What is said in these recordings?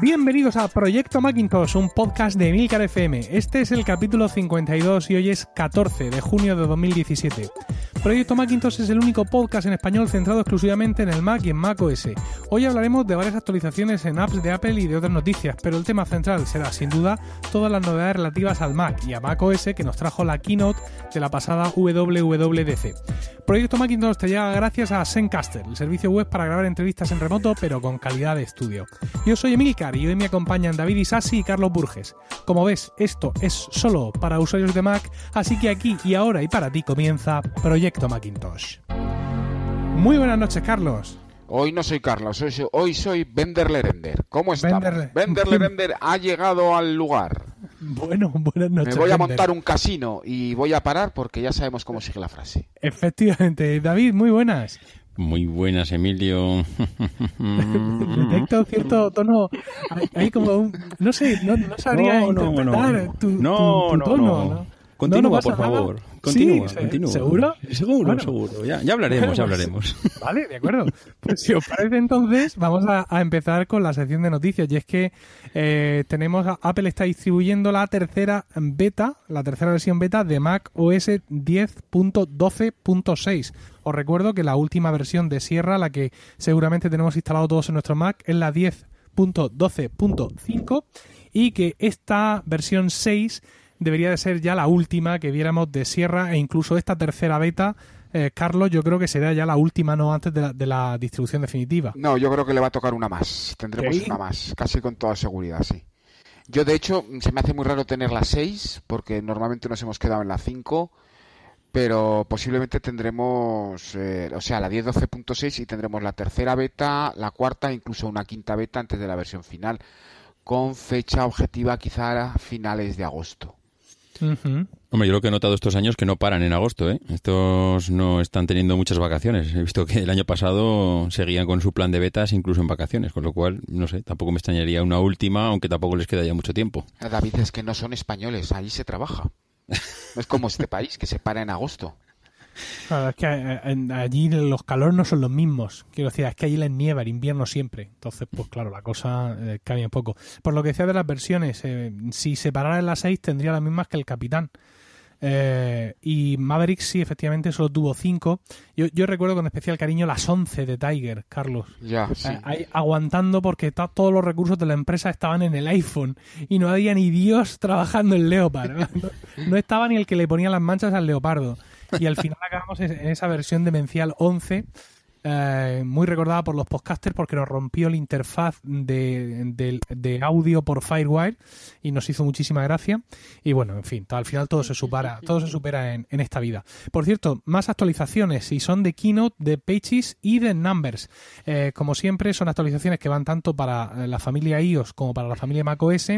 Bienvenidos a Proyecto Macintosh, un podcast de Milcar FM. Este es el capítulo 52 y hoy es 14 de junio de 2017. Proyecto Macintosh es el único podcast en español centrado exclusivamente en el Mac y en Mac OS. Hoy hablaremos de varias actualizaciones en apps de Apple y de otras noticias, pero el tema central será sin duda todas las novedades relativas al Mac y a Mac OS que nos trajo la keynote de la pasada WWDC. Proyecto Macintosh te llega gracias a Zencaster, el servicio web para grabar entrevistas en remoto pero con calidad de estudio. Yo soy Emilcar y hoy me acompañan David Isasi y Carlos Burges. Como ves, esto es solo para usuarios de Mac, así que aquí y ahora y para ti comienza Proyecto Macintosh. Muy buenas noches, Carlos. Hoy no soy Carlos, hoy soy, hoy soy Bender Lerender. ¿Cómo está? Bender- Bender Lerender ha llegado al lugar. Bueno, buenas noches. Me voy a Bender. montar un casino y voy a parar porque ya sabemos cómo sigue la frase. Efectivamente, David, muy buenas. Muy buenas, Emilio. Detecto cierto tono, hay, hay como un, no sé, no, no sabría No, no, interpretar no. tu, tu- No, tu no, tono, no. Continúa, No, por nada. favor. Continúa, Sí, continúa. ¿Seguro? Seguro, Bueno. seguro. Ya, ya hablaremos, ya Bueno, pues, hablaremos. Vale, de acuerdo. Pues si os parece entonces, vamos a, a empezar con la sección de noticias. Y es que eh, tenemos, a- Apple está distribuyendo la tercera beta, la tercera versión beta de Mac OS 10.12.6. Os recuerdo que la última versión de Sierra, la que seguramente tenemos instalado todos en nuestro Mac, es la 10.12.5 y que esta versión 6 debería de ser ya la última que viéramos de Sierra e incluso esta tercera beta, eh, Carlos, yo creo que será ya la última, no antes de la, de la distribución definitiva. No, yo creo que le va a tocar una más. Tendremos ¿Sí? una más, casi con toda seguridad, sí. Yo, de hecho, se me hace muy raro tener la 6 porque normalmente nos hemos quedado en la 5. Pero posiblemente tendremos, eh, o sea, la 10.12.6 y tendremos la tercera beta, la cuarta, incluso una quinta beta antes de la versión final, con fecha objetiva quizá a finales de agosto. Hombre, yo lo que he notado estos años que no paran en agosto, ¿eh? Estos no están teniendo muchas vacaciones. He visto que el año pasado seguían con su plan de betas incluso en vacaciones, con lo cual, no sé, tampoco me extrañaría una última, aunque tampoco les queda ya mucho tiempo. David, es que no son españoles, allí se trabaja. No es como este país que se para en agosto. Claro, es que eh, en- allí los calores no son los mismos. Quiero decir, es que allí les nieva, el invierno siempre. Entonces, pues claro, la cosa eh, cambia un poco. Por lo que decía de las versiones, eh, si separara en las 6 tendría las mismas que el Capitán. Eh, y Maverick sí, efectivamente, solo tuvo 5. Yo, yo recuerdo con especial cariño las 11 de Tiger, Carlos. Ya, sí. Eh, ahí aguantando porque todos los recursos de la empresa estaban en el iPhone y no había ni Dios trabajando en Leopard. No, no estaba ni el que le ponía las manchas al leopardo. Y al final acabamos en esa versión demencial 11, eh, muy recordada por los podcasters porque nos rompió la interfaz de, de- audio por Firewire y nos hizo muchísima gracia. Y bueno, en fin, al final todo se supera, todo se supera en, en esta vida. Por cierto, más actualizaciones y son de Keynote, de Pages y de Numbers. Eh, como siempre, son actualizaciones que van tanto para la familia iOS como para la familia macOS.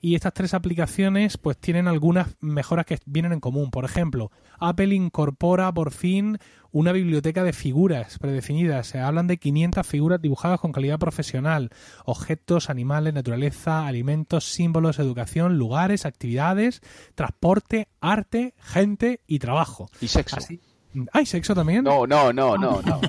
Y estas tres aplicaciones pues tienen algunas mejoras que vienen en común. Por ejemplo, Apple incorpora por fin una biblioteca de figuras predefinidas. Se hablan de 500 figuras dibujadas con calidad profesional. Objetos, animales, naturaleza, alimentos, símbolos, educación, lugares, actividades, transporte, arte, gente y trabajo. Y sexo. Así. ¿Hay sexo también? No, no, no, no, no.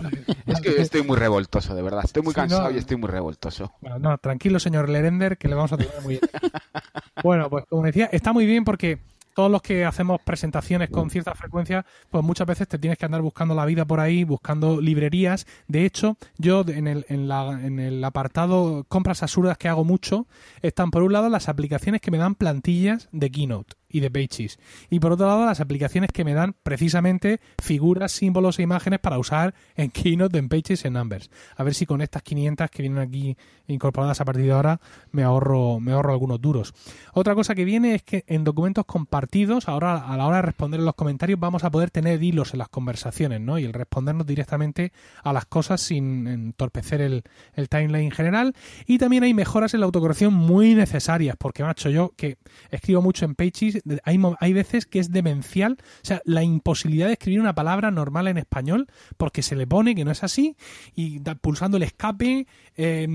Es que estoy muy revoltoso, de verdad. Estoy muy Sí, cansado no. y estoy muy revoltoso. Bueno, no, tranquilo, señor Lerender, que le vamos a tener muy bien. bueno, pues como decía, está muy bien porque todos los que hacemos presentaciones con cierta frecuencia, pues muchas veces te tienes que andar buscando la vida por ahí, buscando librerías. De hecho, yo en el, en la- en el apartado compras absurdas que hago mucho, están por un lado las aplicaciones que me dan plantillas de Keynote y de Pages. Y por otro lado, las aplicaciones que me dan precisamente figuras, símbolos e imágenes para usar en Keynote, en Pages, en Numbers. A ver si con estas 500 que vienen aquí incorporadas a partir de ahora me ahorro, me ahorro algunos duros. Otra cosa que viene es que en documentos compartidos, ahora a la hora de responder en los comentarios, vamos a poder tener hilos en las conversaciones, ¿no? Y el respondernos directamente a las cosas sin entorpecer el, el timeline general. Y también hay mejoras en la autocorrección muy necesarias, porque, macho, yo que escribo mucho en Pages, hay, hay veces que es demencial, o sea, la imposibilidad de escribir una palabra normal en español porque se le pone que no es así y pulsando el escape, eh,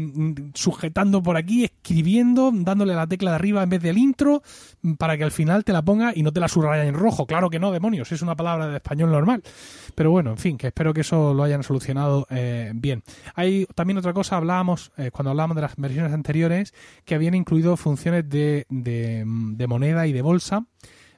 sujetando por aquí, escribiendo, dándole la tecla de arriba en vez del intro para que al final te la ponga y no te la subraya en rojo. Claro que no, demonios, es una palabra de español normal. Pero bueno, en fin, que espero que eso lo hayan solucionado eh, bien. Hay también otra cosa, hablábamos, eh, cuando hablábamos de las versiones anteriores, que habían incluido funciones de, de moneda y de bolsa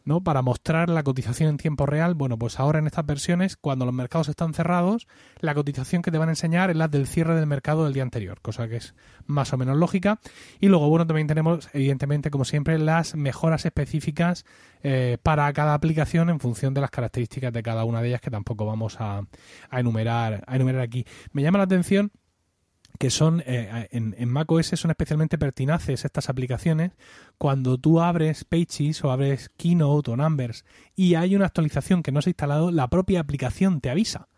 ¿no? Para mostrar la cotización en tiempo real, bueno, pues ahora en estas versiones, cuando los mercados están cerrados, la cotización que te van a enseñar es la del cierre del mercado del día anterior, cosa que es más o menos lógica. Y luego, bueno, también tenemos, evidentemente, como siempre, las mejoras específicas eh, para cada aplicación en función de las características de cada una de ellas, que tampoco vamos a, enumerar, a enumerar aquí. Me llama la atención que son eh, en, en macOS son especialmente pertinaces estas aplicaciones cuando tú abres Pages o abres Keynote o Numbers y hay una actualización que no se ha instalado, la propia aplicación te avisa.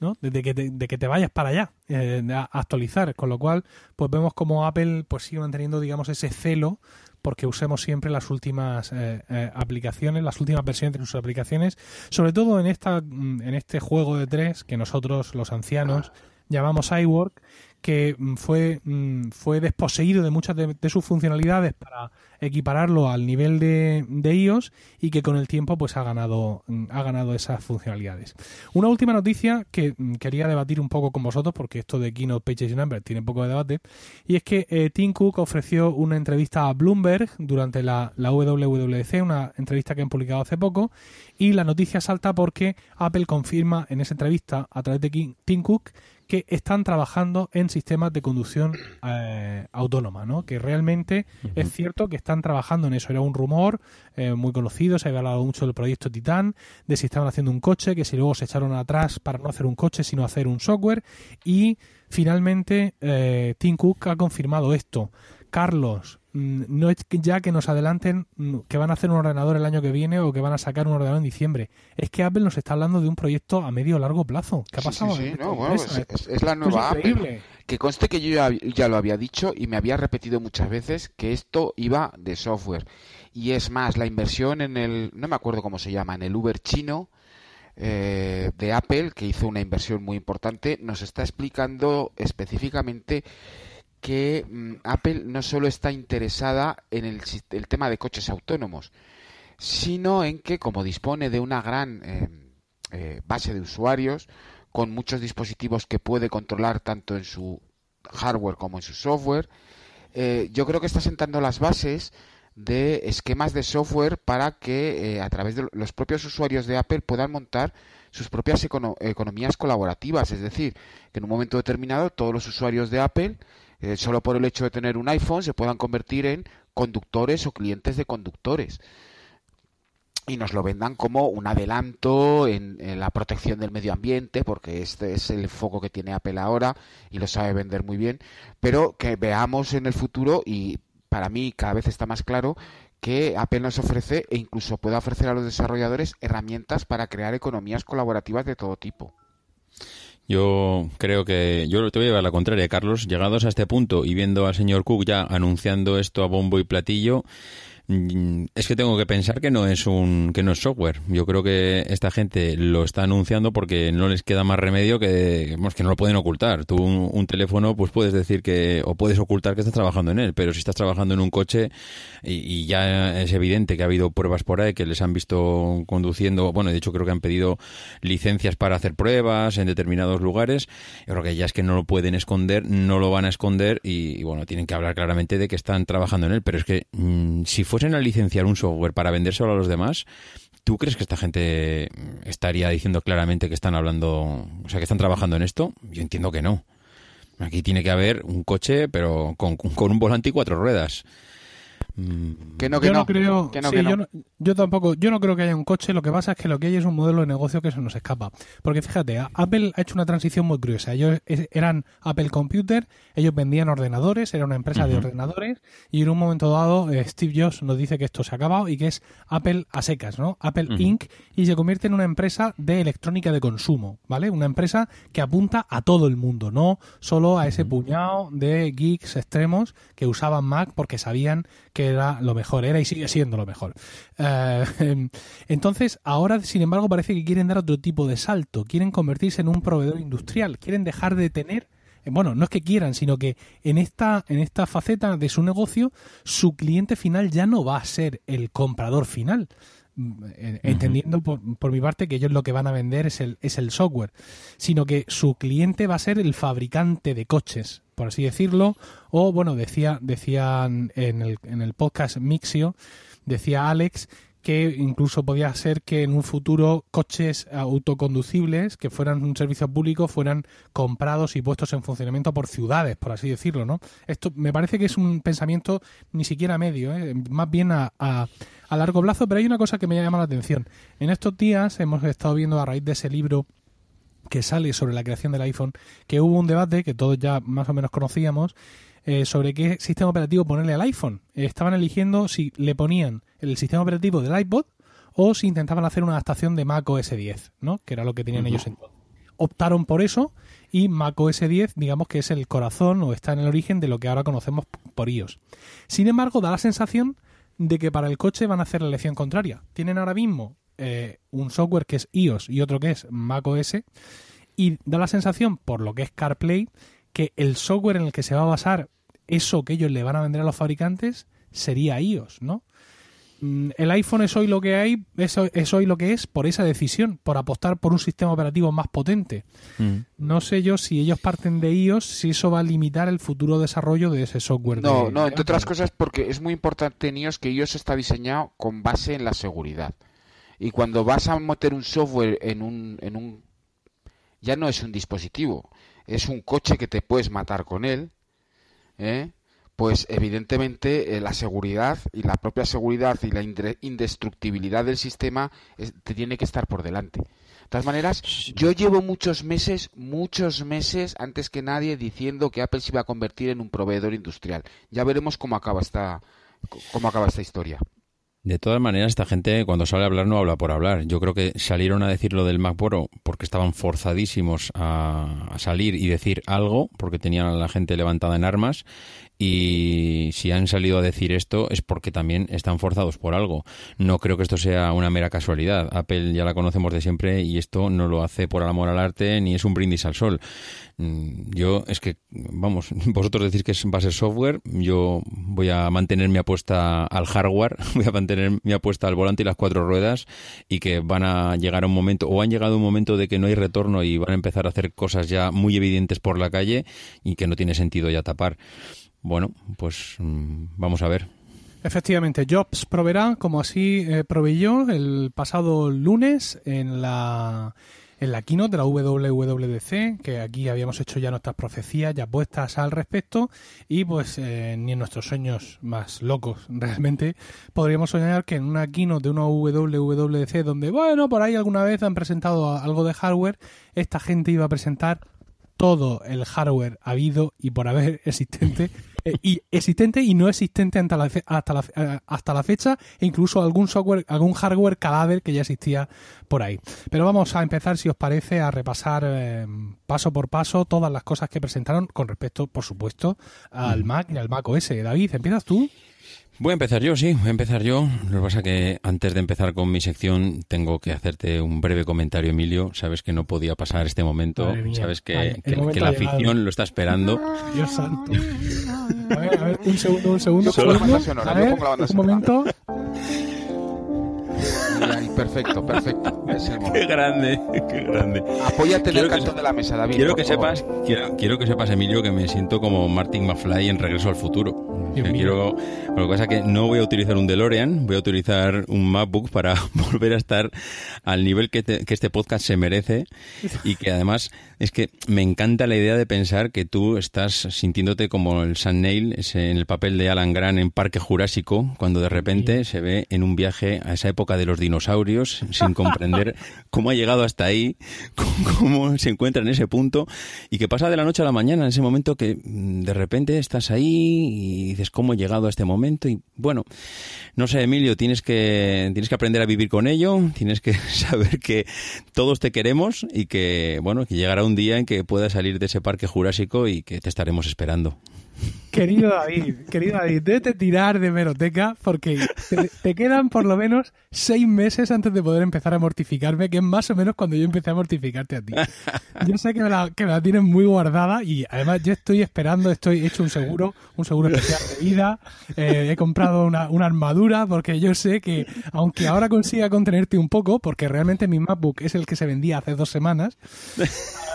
¿no? De, que te, de que te vayas para allá eh, a actualizar, con lo cual pues vemos como Apple pues sigue manteniendo digamos ese celo porque usemos siempre las últimas eh, aplicaciones, las últimas versiones de sus aplicaciones, sobre todo en esta en este juego de tres que nosotros los ancianos llamamos iWork que mm, fue, mm, fue desposeído de muchas de, sus funcionalidades para equipararlo al nivel de, de, iOS y que con el tiempo pues ha ganado, mm, ha ganado esas funcionalidades. Una última noticia que quería debatir un poco con vosotros porque esto de Keynote Pages y Numbers tiene poco de debate y es que eh, Tim Cook ofreció una entrevista a Bloomberg durante la, la WWDC, una entrevista que han publicado hace poco y la noticia salta porque Apple confirma en esa entrevista a través de Tim Cook que están trabajando en sistemas de conducción eh, autónoma, ¿no? Que realmente es cierto que están trabajando en eso. Era un rumor eh, muy conocido, se había hablado mucho del proyecto Titan, de si estaban haciendo un coche, que si luego se echaron atrás para no hacer un coche, sino hacer un software. Y finalmente eh, Tim Cook ha confirmado esto. Carlos, no es ya que nos adelanten mm, que van a hacer un ordenador el año que viene o que van a sacar un ordenador en diciembre. Es que Apple nos está hablando de un proyecto a medio o largo plazo. ¿Qué ha pasado? es, la nueva Apple. Que conste que yo ya, lo había dicho y me había repetido muchas veces que esto iba de software. Y es más, la inversión en el, no me acuerdo cómo se llama, en el Uber chino eh, de Apple, que hizo una inversión muy importante, nos está explicando específicamente que mm, Apple no solo está interesada en el, tema de coches autónomos, sino en que como dispone de una gran eh, eh, base de usuarios, con muchos dispositivos que puede controlar tanto en su hardware como en su software, eh, yo creo que está sentando las bases de esquemas de software para que a través de los propios usuarios de Apple puedan montar sus propias economías colaborativas, es decir, que en un momento determinado todos los usuarios de Apple eh, solo por el hecho de tener un iPhone se puedan convertir en conductores o clientes de conductores y nos lo vendan como un adelanto en, la protección del medio ambiente, porque este es el foco que tiene Apple ahora y lo sabe vender muy bien, pero que veamos en el futuro y para mí cada vez está más claro que Apple nos ofrece e incluso puede ofrecer a los desarrolladores herramientas para crear economías colaborativas de todo tipo. Yo creo que yo te voy a llevar la contraria, Carlos. Llegados a este punto y viendo al señor Cook ya anunciando esto a bombo y platillo, es que tengo que pensar que no es un que no es software. Yo creo que esta gente lo está anunciando porque no les queda más remedio que que no lo pueden ocultar. Tú un, teléfono pues puedes decir que o puedes ocultar que estás trabajando en él, pero si estás trabajando en un coche y, ya es evidente que ha habido pruebas por ahí que les han visto conduciendo, bueno, de hecho creo que han pedido licencias para hacer pruebas en determinados lugares. Yo creo que ya es que no lo pueden esconder, no lo van a esconder y, bueno, tienen que hablar claramente de que están trabajando en él, pero es que mm, si fuese a licenciar un software para vendérselo a los demás, ¿tú crees que esta gente estaría diciendo claramente que están hablando, o sea, que están trabajando en esto? Yo entiendo que no. Aquí tiene que haber un coche, pero con, con un volante y cuatro ruedas. Que no, que yo no, creo, Yo, tampoco, yo no creo que haya un coche, lo que pasa es que lo que hay es un modelo de negocio que se nos escapa. Porque fíjate, Apple ha hecho una transición muy curiosa. Ellos eran Apple Computer, ellos vendían ordenadores, era una empresa de ordenadores, y en un momento dado eh, Steve Jobs nos dice que esto se ha acabado y que es Apple a secas, ¿no? Apple Inc. y se convierte en una empresa de electrónica de consumo, ¿vale? Una empresa que apunta a todo el mundo, no solo a ese puñado de geeks extremos que usaban Mac porque sabían que era lo mejor, era y sigue siendo lo mejor. Eh, entonces, ahora, sin embargo, parece que quieren dar otro tipo de salto, quieren convertirse en un proveedor industrial, quieren dejar de tener eh, bueno, no es que quieran, sino que en esta, en esta faceta de su negocio, su cliente final ya no va a ser el comprador final. Eh, entendiendo por, por, mi parte que ellos lo que van a vender es el, es el software, sino que su cliente va a ser el fabricante de coches, por así decirlo, o bueno, decía, decían en el, en el podcast Mixio, decía Alex que incluso podía ser que en un futuro coches autoconducibles que fueran un servicio público fueran comprados y puestos en funcionamiento por ciudades, por así decirlo, ¿no? Esto me parece que es un pensamiento ni siquiera medio, ¿eh? más bien a, a, a largo plazo, pero hay una cosa que me llama la atención. En estos días hemos estado viendo a raíz de ese libro que sale sobre la creación del iPhone, que hubo un debate que todos ya más o menos conocíamos, eh, sobre qué sistema operativo ponerle al iPhone. estaban eligiendo si le ponían el sistema operativo del iPod o si intentaban hacer una adaptación de Mac OS 10, ¿no? que era lo que tenían ellos entonces. Optaron por eso y Mac OS 10, digamos que es el corazón o está en el origen de lo que ahora conocemos por iOS. Sin embargo, da la sensación de que para el coche van a hacer la elección contraria. Tienen ahora mismo eh, un software que es iOS y otro que es Mac OS y da la sensación, por lo que es CarPlay, que el software en el que se va a basar eso que ellos le van a vender a los fabricantes sería iOS, ¿no? Mm, el iPhone es hoy lo que hay, es, es, hoy lo que es por esa decisión, por apostar por un sistema operativo más potente. Mm. No sé yo si ellos parten de iOS, si eso va a limitar el futuro desarrollo de ese software. No, de, no, entre otras cosas porque es muy importante en iOS que iOS está diseñado con base en la seguridad. Y cuando vas a meter un software en un, en un ya no es un dispositivo, es un coche que te puedes matar con él, ¿eh? Pues evidentemente eh, la seguridad y la propia seguridad y la indestructibilidad del sistema te tiene que estar por delante. De todas maneras, yo llevo muchos meses, muchos meses antes que nadie diciendo que Apple se iba a convertir en un proveedor industrial. Ya veremos cómo acaba esta, cómo acaba esta historia. De todas maneras, esta gente cuando sale a hablar no habla por hablar. Yo creo que salieron a decir lo del Mac Pro porque estaban forzadísimos a, salir y decir algo, porque tenían a la gente levantada en armas. Y si han salido a decir esto es porque también están forzados por algo. No creo que esto sea una mera casualidad. Apple ya la conocemos de siempre y esto no lo hace por amor al arte ni es un brindis al sol. Mm, yo es que, vamos, vosotros decís que va a ser software, yo voy a mantener mi apuesta al hardware, voy a mantener mi apuesta al volante y las cuatro ruedas y que van a llegar a un momento, o han llegado a un momento de que no hay retorno y van a empezar a hacer cosas ya muy evidentes por la calle y que no tiene sentido ya tapar. Bueno, pues mm, vamos a ver. Efectivamente, Jobs proveerá, como así eh, proveyó el pasado lunes en la en la keynote de la WWDC, que aquí habíamos hecho ya nuestras profecías ya puestas al respecto, y pues eh, ni en nuestros sueños más locos realmente podríamos soñar que en una keynote de una WWDC donde, bueno, por ahí alguna vez han presentado algo de hardware, esta gente iba a presentar todo el hardware habido y por haber existente eh, y existente y no existente hasta la, hasta la, eh, hasta la fecha e incluso algún software algún hardware cadáver que ya existía por ahí. Pero vamos a empezar si os parece a repasar eh, paso por paso todas las cosas que presentaron con respecto por supuesto al Mac y al Mac OS David empiezas tú Voy a empezar yo, sí, voy a empezar yo. Lo que pasa es que antes de empezar con mi sección tengo que hacerte un breve comentario, Emilio. Sabes que no podía pasar este momento. Sabes que, que, la afición lo está esperando. Dios santo. A ver, a ver, un segundo, un segundo. Solo a ver, un momento perfecto, perfecto. Qué grande, qué grande. Apóyate en el canto de la mesa, David. Quiero que sepas, quiero, que sepas, Emilio, que me siento como Martin McFly en Regreso al Futuro. quiero, lo que pasa es que no voy a utilizar un DeLorean, voy a utilizar un MacBook para volver a estar al nivel que, que este podcast se merece y que además es que me encanta la idea de pensar que tú estás sintiéndote como el Sam Neill en el papel de Alan Grant en Parque Jurásico, cuando de repente se ve en un viaje a esa época de los dinosaurios sin comprender cómo ha llegado hasta ahí, cómo se encuentra en ese punto y que pasa de la noche a la mañana, en ese momento que mm, de repente estás ahí y dices cómo he llegado a este momento y bueno, no sé, Emilio, tienes que tienes que aprender a vivir con ello, tienes que saber que todos te queremos y que bueno, que llegará un día en que puedas salir de ese parque jurásico y que te estaremos esperando. Querido David, querido David, debete tirar de meroteca porque te, quedan por lo menos seis meses antes de poder empezar a mortificarme, que es más o menos cuando yo empecé a mortificarte a ti. Yo sé que me la, que la tienes muy guardada y además yo estoy esperando, estoy hecho un seguro, un seguro especial de vida, eh, he comprado una, una armadura porque yo sé que aunque ahora consiga contenerte un poco, porque realmente mi MacBook es el que se vendía hace dos semanas,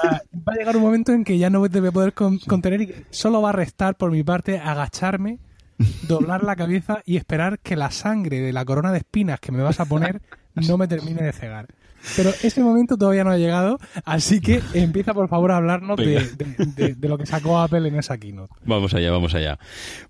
va a llegar un momento en que ya no te voy a poder contener y solo va a restar por mi parte agacharme, doblar la cabeza y esperar que la sangre de la corona de espinas que me vas a poner no me termine de cegar. Pero ese momento todavía no ha llegado, así que empieza por favor a hablarnos de, lo que sacó Apple en esa keynote. Vamos allá, vamos allá.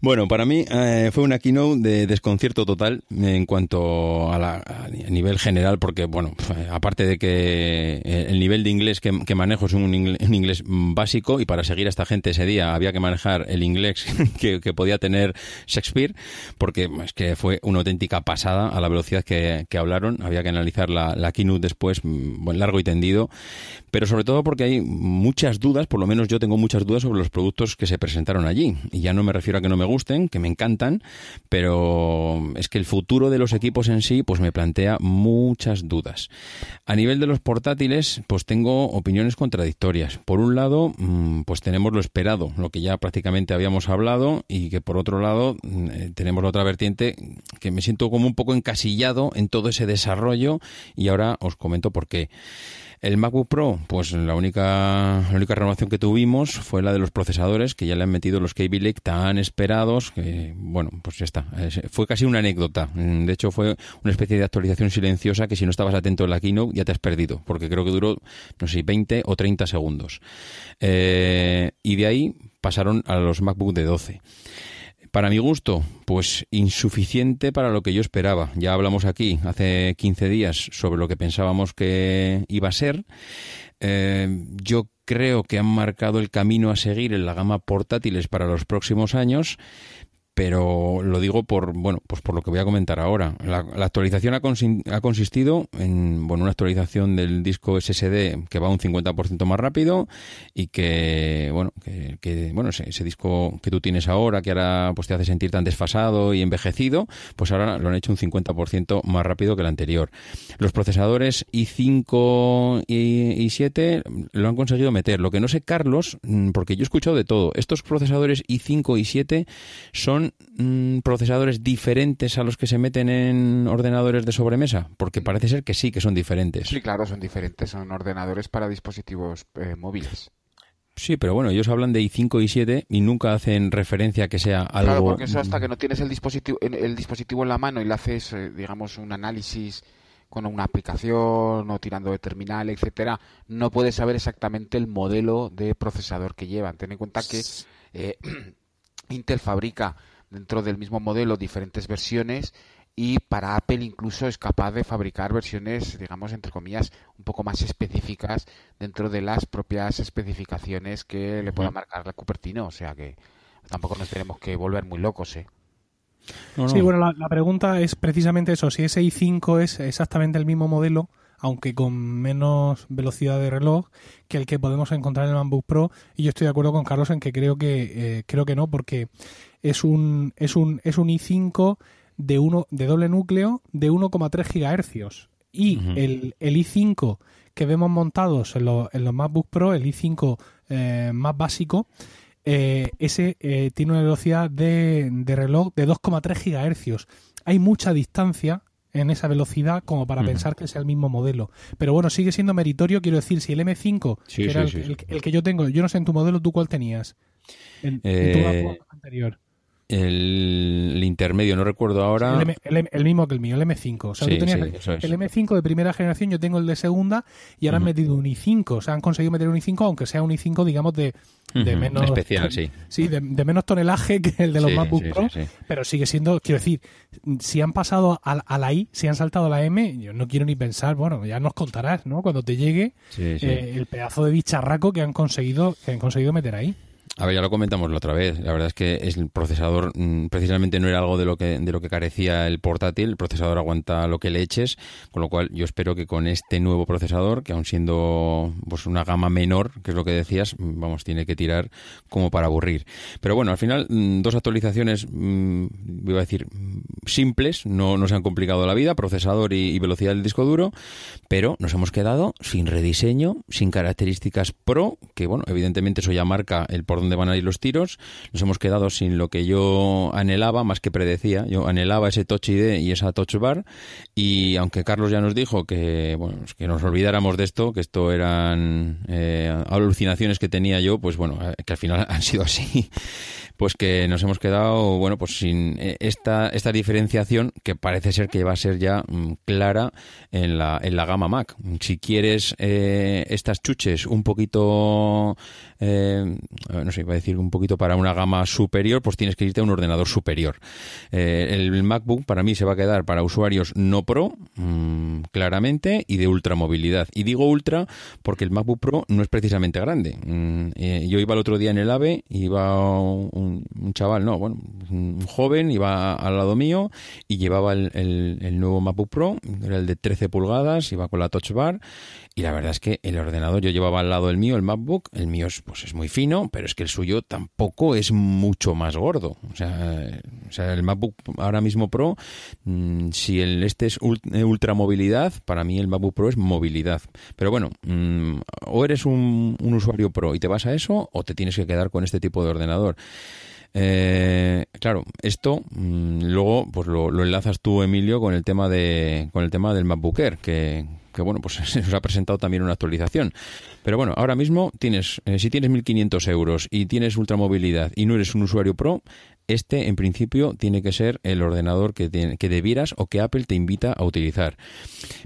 Bueno, para mí eh, fue una keynote de desconcierto total en cuanto a, la, nivel general, porque, bueno, aparte de que eh, el nivel de inglés que, manejo es un inglés, básico y para seguir a esta gente ese día había que manejar el inglés que, podía tener Shakespeare, porque es que fue una auténtica pasada a la velocidad que, hablaron. Había que analizar la, la keynote después pues buen largo y tendido, pero sobre todo porque hay muchas dudas, por lo menos yo tengo muchas dudas sobre los productos que se presentaron allí. Y ya no me refiero a que no me gusten, que me encantan, pero es que el futuro de los equipos en sí, pues me plantea muchas dudas. A nivel de los portátiles, pues tengo opiniones contradictorias. Por un lado, mm, pues tenemos lo esperado, lo que ya prácticamente habíamos hablado, y que por otro lado mm, eh, tenemos la otra vertiente que me siento como un poco encasillado en todo ese desarrollo y ahora os comento por qué. El MacBook Pro, pues la única, la única renovación que tuvimos fue la de los procesadores, que ya le han metido los Kaby Lake tan esperados, que bueno, pues ya está. Fue casi una anécdota. De hecho, fue una especie de actualización silenciosa que si no estabas atento en la keynote ya te has perdido, porque creo que duró, no sé, 20 o 30 segundos. Eh, y de ahí pasaron a los MacBook de 12. Para mi gusto, pues insuficiente para lo que yo esperaba. Ya hablamos aquí hace 15 días sobre lo que pensábamos que iba a ser. Eh, yo creo que han marcado el camino a seguir en la gama portátiles para los próximos años pero lo digo por bueno pues por lo que voy a comentar ahora. La, actualización ha, ha, consistido en bueno una actualización del disco SSD que va un 50% más rápido y que bueno que, bueno ese, disco que tú tienes ahora que ahora pues te hace sentir tan desfasado y envejecido pues ahora lo han hecho un 50% más rápido que el anterior. Los procesadores i5 y i7 lo han conseguido meter. Lo que no sé Carlos mm, porque yo he escuchado de todo estos procesadores i5 y i7 son Mm, procesadores diferentes a los que se meten en ordenadores de sobremesa? Porque parece ser que sí, que son diferentes. Sí, claro, son diferentes. Son ordenadores para dispositivos eh, móviles. Sí, pero bueno, ellos hablan de i5 y i7 y nunca hacen referencia a que sea algo... Claro, porque eso hasta que no tienes el dispositivo, el dispositivo en la mano y le haces, eh, digamos, un análisis con una aplicación o tirando de terminal, etcétera, no puedes saber exactamente el modelo de procesador que llevan. Ten en cuenta que eh, Intel fabrica dentro del mismo modelo diferentes versiones y para Apple incluso es capaz de fabricar versiones, digamos, entre comillas, un poco más específicas dentro de las propias especificaciones que le pueda marcar la Cupertino. O sea que tampoco nos tenemos que volver muy locos, ¿eh? Sí, bueno, la, la, pregunta es precisamente eso, si ese i5 es exactamente el mismo modelo, aunque con menos velocidad de reloj que el que podemos encontrar en el MacBook Pro, y yo estoy de acuerdo con Carlos en que creo que, eh, creo que no, porque es un, es un, es un i5 de, uno, de doble núcleo de 1,3 GHz. Y el, el i5 que vemos montados en, los, en los MacBook Pro, el i5 eh, más básico, eh, ese eh, tiene una velocidad de, de reloj de 2,3 GHz. Hay mucha distancia en esa velocidad como para pensar que sea el mismo modelo. Pero bueno, sigue siendo meritorio, quiero decir, si el M5, que era el, que yo tengo, yo no sé en tu modelo, ¿tú cuál tenías? En, tu anterior. El, intermedio, no recuerdo ahora. El, mismo que el mío, el M5. O sea, tú tenías el M5 de primera generación, yo tengo el de segunda y ahora han metido un i5. O sea, han conseguido meter un i5, aunque sea un i5, digamos, de, de menos. Especial, sí. Sí, de, menos tonelaje que el de los MacBook Pro. Pero sigue siendo, quiero decir, si han pasado a, la I, si han saltado a la M, yo no quiero ni pensar, bueno, ya nos contarás, ¿no? Cuando te llegue eh, el pedazo de bicharraco que han conseguido, que han conseguido meter ahí. A ver, ya lo comentamos la otra vez. La verdad es que el procesador mm, precisamente no era algo de lo que de lo que carecía el portátil. El procesador aguanta lo que le eches, con lo cual yo espero que con este nuevo procesador, que aun siendo pues una gama menor, que es lo que decías, mm, vamos, tiene que tirar como para aburrir. Pero bueno, al final mm, dos actualizaciones, voy a decir simples, no nos han complicado la vida, procesador y, y velocidad del disco duro, pero nos hemos quedado sin rediseño, sin características Pro, que bueno, evidentemente eso ya marca el por dónde van a ir los tiros. Nos hemos quedado sin lo que yo anhelaba, más que predecía. Yo anhelaba ese Touch ID y esa Touch Bar. Y aunque Carlos ya nos dijo que, bueno, que nos olvidáramos de esto, que esto eran eh, alucinaciones que tenía yo, pues bueno, eh, que al final han sido así pues que nos hemos quedado, bueno, pues sin eh, esta, esta diferenciación que parece ser que va a ser ya mm, clara en la, en la gama Mac. Si quieres eh, estas chuches un poquito, no sé, iba a decir un poquito para una gama superior, pues tienes que irte a un ordenador superior. el MacBook para mí se va a quedar para usuarios no Pro, mm, claramente, y de ultra movilidad. Y digo ultra porque el MacBook Pro no es precisamente grande. Mm, yo iba el otro día en el AVE, iba un chaval, no, bueno, un joven, iba al lado mío y llevaba el, el, nuevo MacBook Pro, era el de 13 pulgadas, iba con la Touch Bar y la verdad es que el ordenador yo llevaba al lado el mío, el MacBook, el mío es, pues es muy fino, pero es que el suyo tampoco es mucho más gordo. O sea, o sea el MacBook ahora mismo Pro, mm, si el este es ultra movilidad, para mí el MacBook Pro es movilidad. Pero bueno, mm, o eres un, usuario Pro y te vas a eso, o te tienes que quedar con este tipo de ordenador. Eh, claro, esto mm, luego pues lo, enlazas tú, Emilio, con el tema de con el tema del MacBook Air, que, que bueno, pues se nos ha presentado también una actualización. Pero bueno, ahora mismo tienes, eh, si tienes 1.500 euros y tienes ultramovilidad y no eres un usuario pro, este en principio tiene que ser el ordenador que, que debieras o que Apple te invita a utilizar.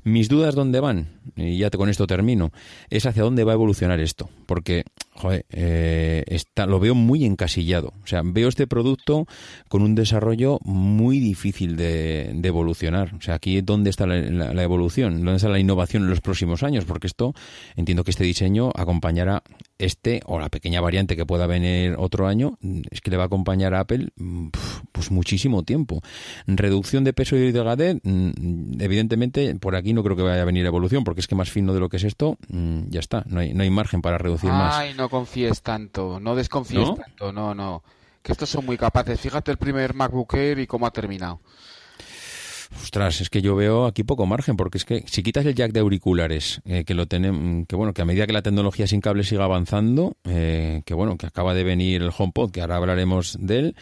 Mis dudas dónde van, y ya te, con esto termino, es hacia dónde va a evolucionar esto, porque joder, eh, está, lo veo muy encasillado. O sea, veo este producto con un desarrollo muy difícil de, evolucionar. O sea, aquí dónde está la, evolución, dónde está la innovación en los próximos años, porque esto entiendo que este diseño acompañará este o la pequeña variante que pueda venir otro año, es que le va a acompañar a Apple pues muchísimo tiempo. Reducción de peso y delgadez, mm, evidentemente por aquí no creo que vaya a venir evolución, porque es que más fino de lo que es esto, mm, ya está, no hay, no hay margen para reducir más. Ay, no confíes tanto, no desconfíes tanto, no, no. Que estos son muy capaces. Fíjate el primer MacBook Air y cómo ha terminado. Ostras, es que yo veo aquí poco margen, porque es que si quitas el jack de auriculares, eh, que lo tenemos, que bueno, que a medida que la tecnología sin cable siga avanzando, eh, que bueno, que acaba de venir el HomePod, que ahora hablaremos de él,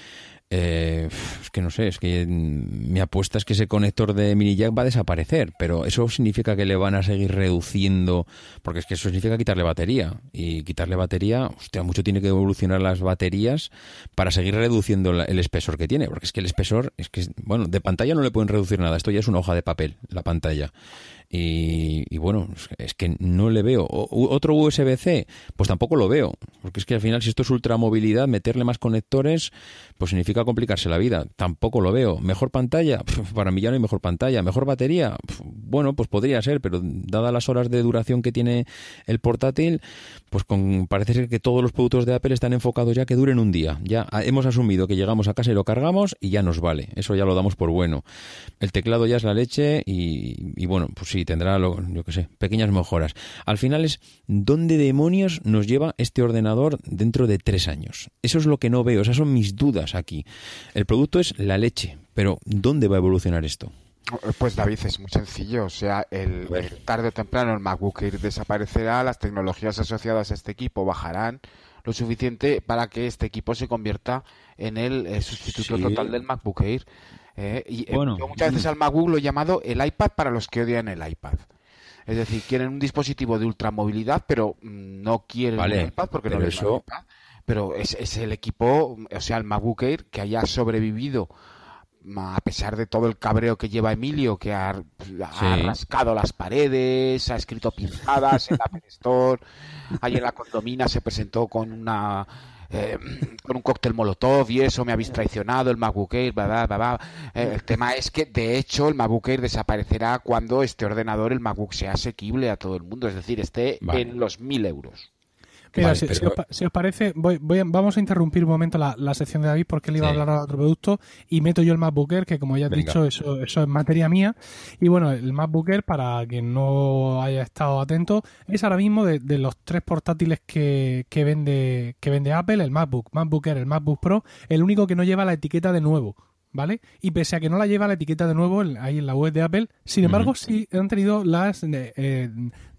eh, es que no sé, es que mi apuesta es que ese conector de mini jack va a desaparecer, pero eso significa que le van a seguir reduciendo, porque es que eso significa quitarle batería y quitarle batería, hostia, mucho tiene que evolucionar las baterías para seguir reduciendo el espesor que tiene, porque es que el espesor es que bueno, de pantalla no le pueden reducir nada, esto ya es una hoja de papel, la pantalla. Y, bueno, es que no le veo. otro USB-C, pues tampoco lo veo. Porque es que al final, si esto es ultramovilidad, meterle más conectores, pues significa complicarse la vida. Tampoco lo veo. ¿Mejor pantalla? Para mí ya no hay mejor pantalla. ¿Mejor batería? Bueno, pues podría ser, pero dadas las horas de duración que tiene el portátil, pues con, parece ser que todos los productos de Apple están enfocados ya que duren un día. Ya hemos asumido que llegamos a casa y lo cargamos y ya nos vale. Eso ya lo damos por bueno. El teclado ya es la leche y, y bueno, pues sí, tendrá, lo, yo qué sé, pequeñas mejoras. Al final es, ¿dónde demonios nos lleva este ordenador dentro de tres años? Eso es lo que no veo, esas son mis dudas aquí. El producto es la leche, pero ¿dónde va a evolucionar esto? Pues David, es muy sencillo. O sea, el, tarde o temprano el MacBook Air desaparecerá, las tecnologías asociadas a este equipo bajarán lo suficiente para que este equipo se convierta en el eh, sustituto total del MacBook Air. Eh, y eh, yo muchas veces al MacBook lo he llamado el iPad para los que odian el iPad. Es decir, quieren un dispositivo de ultramovilidad, pero mm, no quieren el iPad porque no les eso... Pero es, es, el equipo, o sea, el MacBook Air que haya sobrevivido a pesar de todo el cabreo que lleva Emilio, que ha, rascado las paredes, ha escrito pintadas en la Store, en la condomina se presentó con una eh, con un cóctel molotov y eso me habéis traicionado, el MacBook Air, bla, eh, el tema es que, de hecho, el MacBook Air desaparecerá cuando este ordenador, el MacBook, sea asequible a todo el mundo, es decir, esté en los mil euros. Mira, si, os, parece, voy, vamos a interrumpir un momento la, sección de David porque él iba a hablar de otro producto y meto yo el MacBook Air, que como ya he dicho, eso, eso es materia mía. Y bueno, el MacBook Air, para quien no haya estado atento, es ahora mismo de, los tres portátiles que, que, vende, que vende Apple, el MacBook, MacBook Air, el MacBook Pro, el único que no lleva la etiqueta de nuevo. ¿Vale? Y pese a que no la lleva la etiqueta de nuevo ahí en la web de Apple, sin embargo sí han tenido las eh, eh,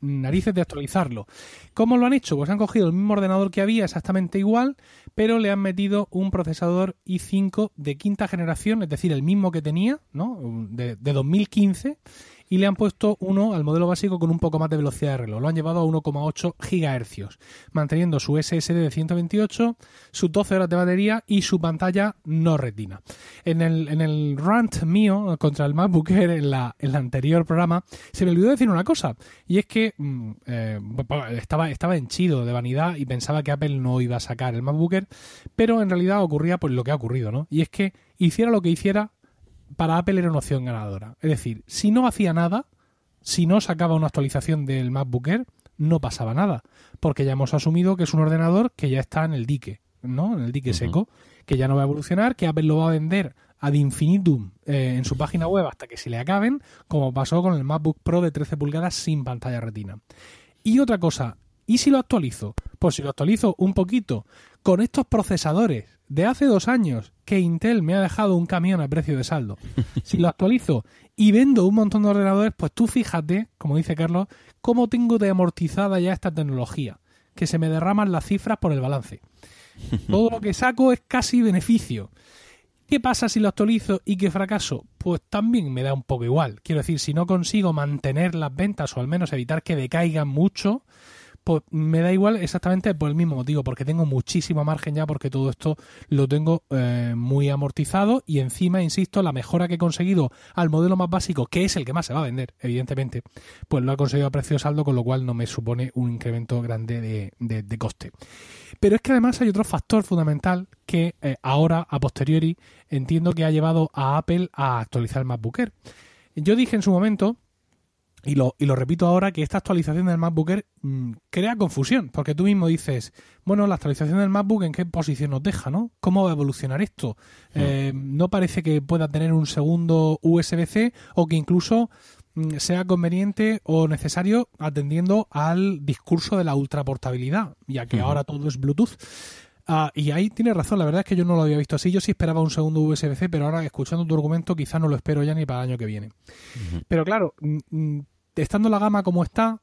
narices de actualizarlo. ¿Cómo lo han hecho? Pues han cogido el mismo ordenador que había exactamente igual, pero le han metido un procesador i5 de quinta generación, es decir, el mismo que tenía, ¿no? De, de 2015 y le han puesto uno al modelo básico con un poco más de velocidad de reloj. Lo han llevado a 1,8 GHz, manteniendo su SSD de 128, sus 12 horas de batería y su pantalla no retina. En el, en el rant mío contra el MacBook Air en, la, el anterior programa, se me olvidó decir una cosa, y es que mm, eh, estaba, estaba henchido de vanidad y pensaba que Apple no iba a sacar el MacBook Air, pero en realidad ocurría pues lo que ha ocurrido, ¿no? Y es que hiciera lo que hiciera, para Apple era una opción ganadora. Es decir, si no hacía nada, si no sacaba una actualización del MacBook Air, no pasaba nada, porque ya hemos asumido que es un ordenador que ya está en el dique, ¿no? En el dique seco, que ya no va a evolucionar, que Apple lo va a vender ad infinitum eh, en su página web hasta que se le acaben, como pasó con el MacBook Pro de 13 pulgadas sin pantalla retina. Y otra cosa, ¿y si lo actualizo? Pues si lo actualizo un poquito con estos procesadores de hace dos años que Intel me ha dejado un camión a precio de saldo, si lo actualizo y vendo un montón de ordenadores, pues tú fíjate, como dice Carlos, cómo tengo de amortizada ya esta tecnología, que se me derraman las cifras por el balance. Todo lo que saco es casi beneficio. ¿Qué pasa si lo actualizo y que fracaso? Pues también me da un poco igual. Quiero decir, si no consigo mantener las ventas o al menos evitar que decaigan mucho, pues me da igual exactamente por el mismo motivo, porque tengo muchísimo margen ya, porque todo esto lo tengo eh, muy amortizado y encima, insisto, la mejora que he conseguido al modelo más básico, que es el que más se va a vender, evidentemente, pues lo ha conseguido a precio saldo, con lo cual no me supone un incremento grande de, de, coste. Pero es que además hay otro factor fundamental que eh, ahora, a posteriori, entiendo que ha llevado a Apple a actualizar el MacBook Air. Yo dije en su momento y lo, y lo repito ahora, que esta actualización del MacBook Air mm, crea confusión, porque tú mismo dices, bueno, la actualización del MacBook en qué posición nos deja, ¿no? ¿Cómo va a evolucionar esto? Hmm. Eh, no parece que pueda tener un segundo USB-C o que incluso mm, sea conveniente o necesario atendiendo al discurso de la ultraportabilidad, ya que ahora todo es Bluetooth. Ah, y ahí tienes razón, la verdad es que yo no lo había visto así. Yo sí esperaba un segundo USB-C, pero ahora escuchando tu argumento quizás no lo espero ya ni para el año que viene. Pero claro, mm, mm, estando la gama como está,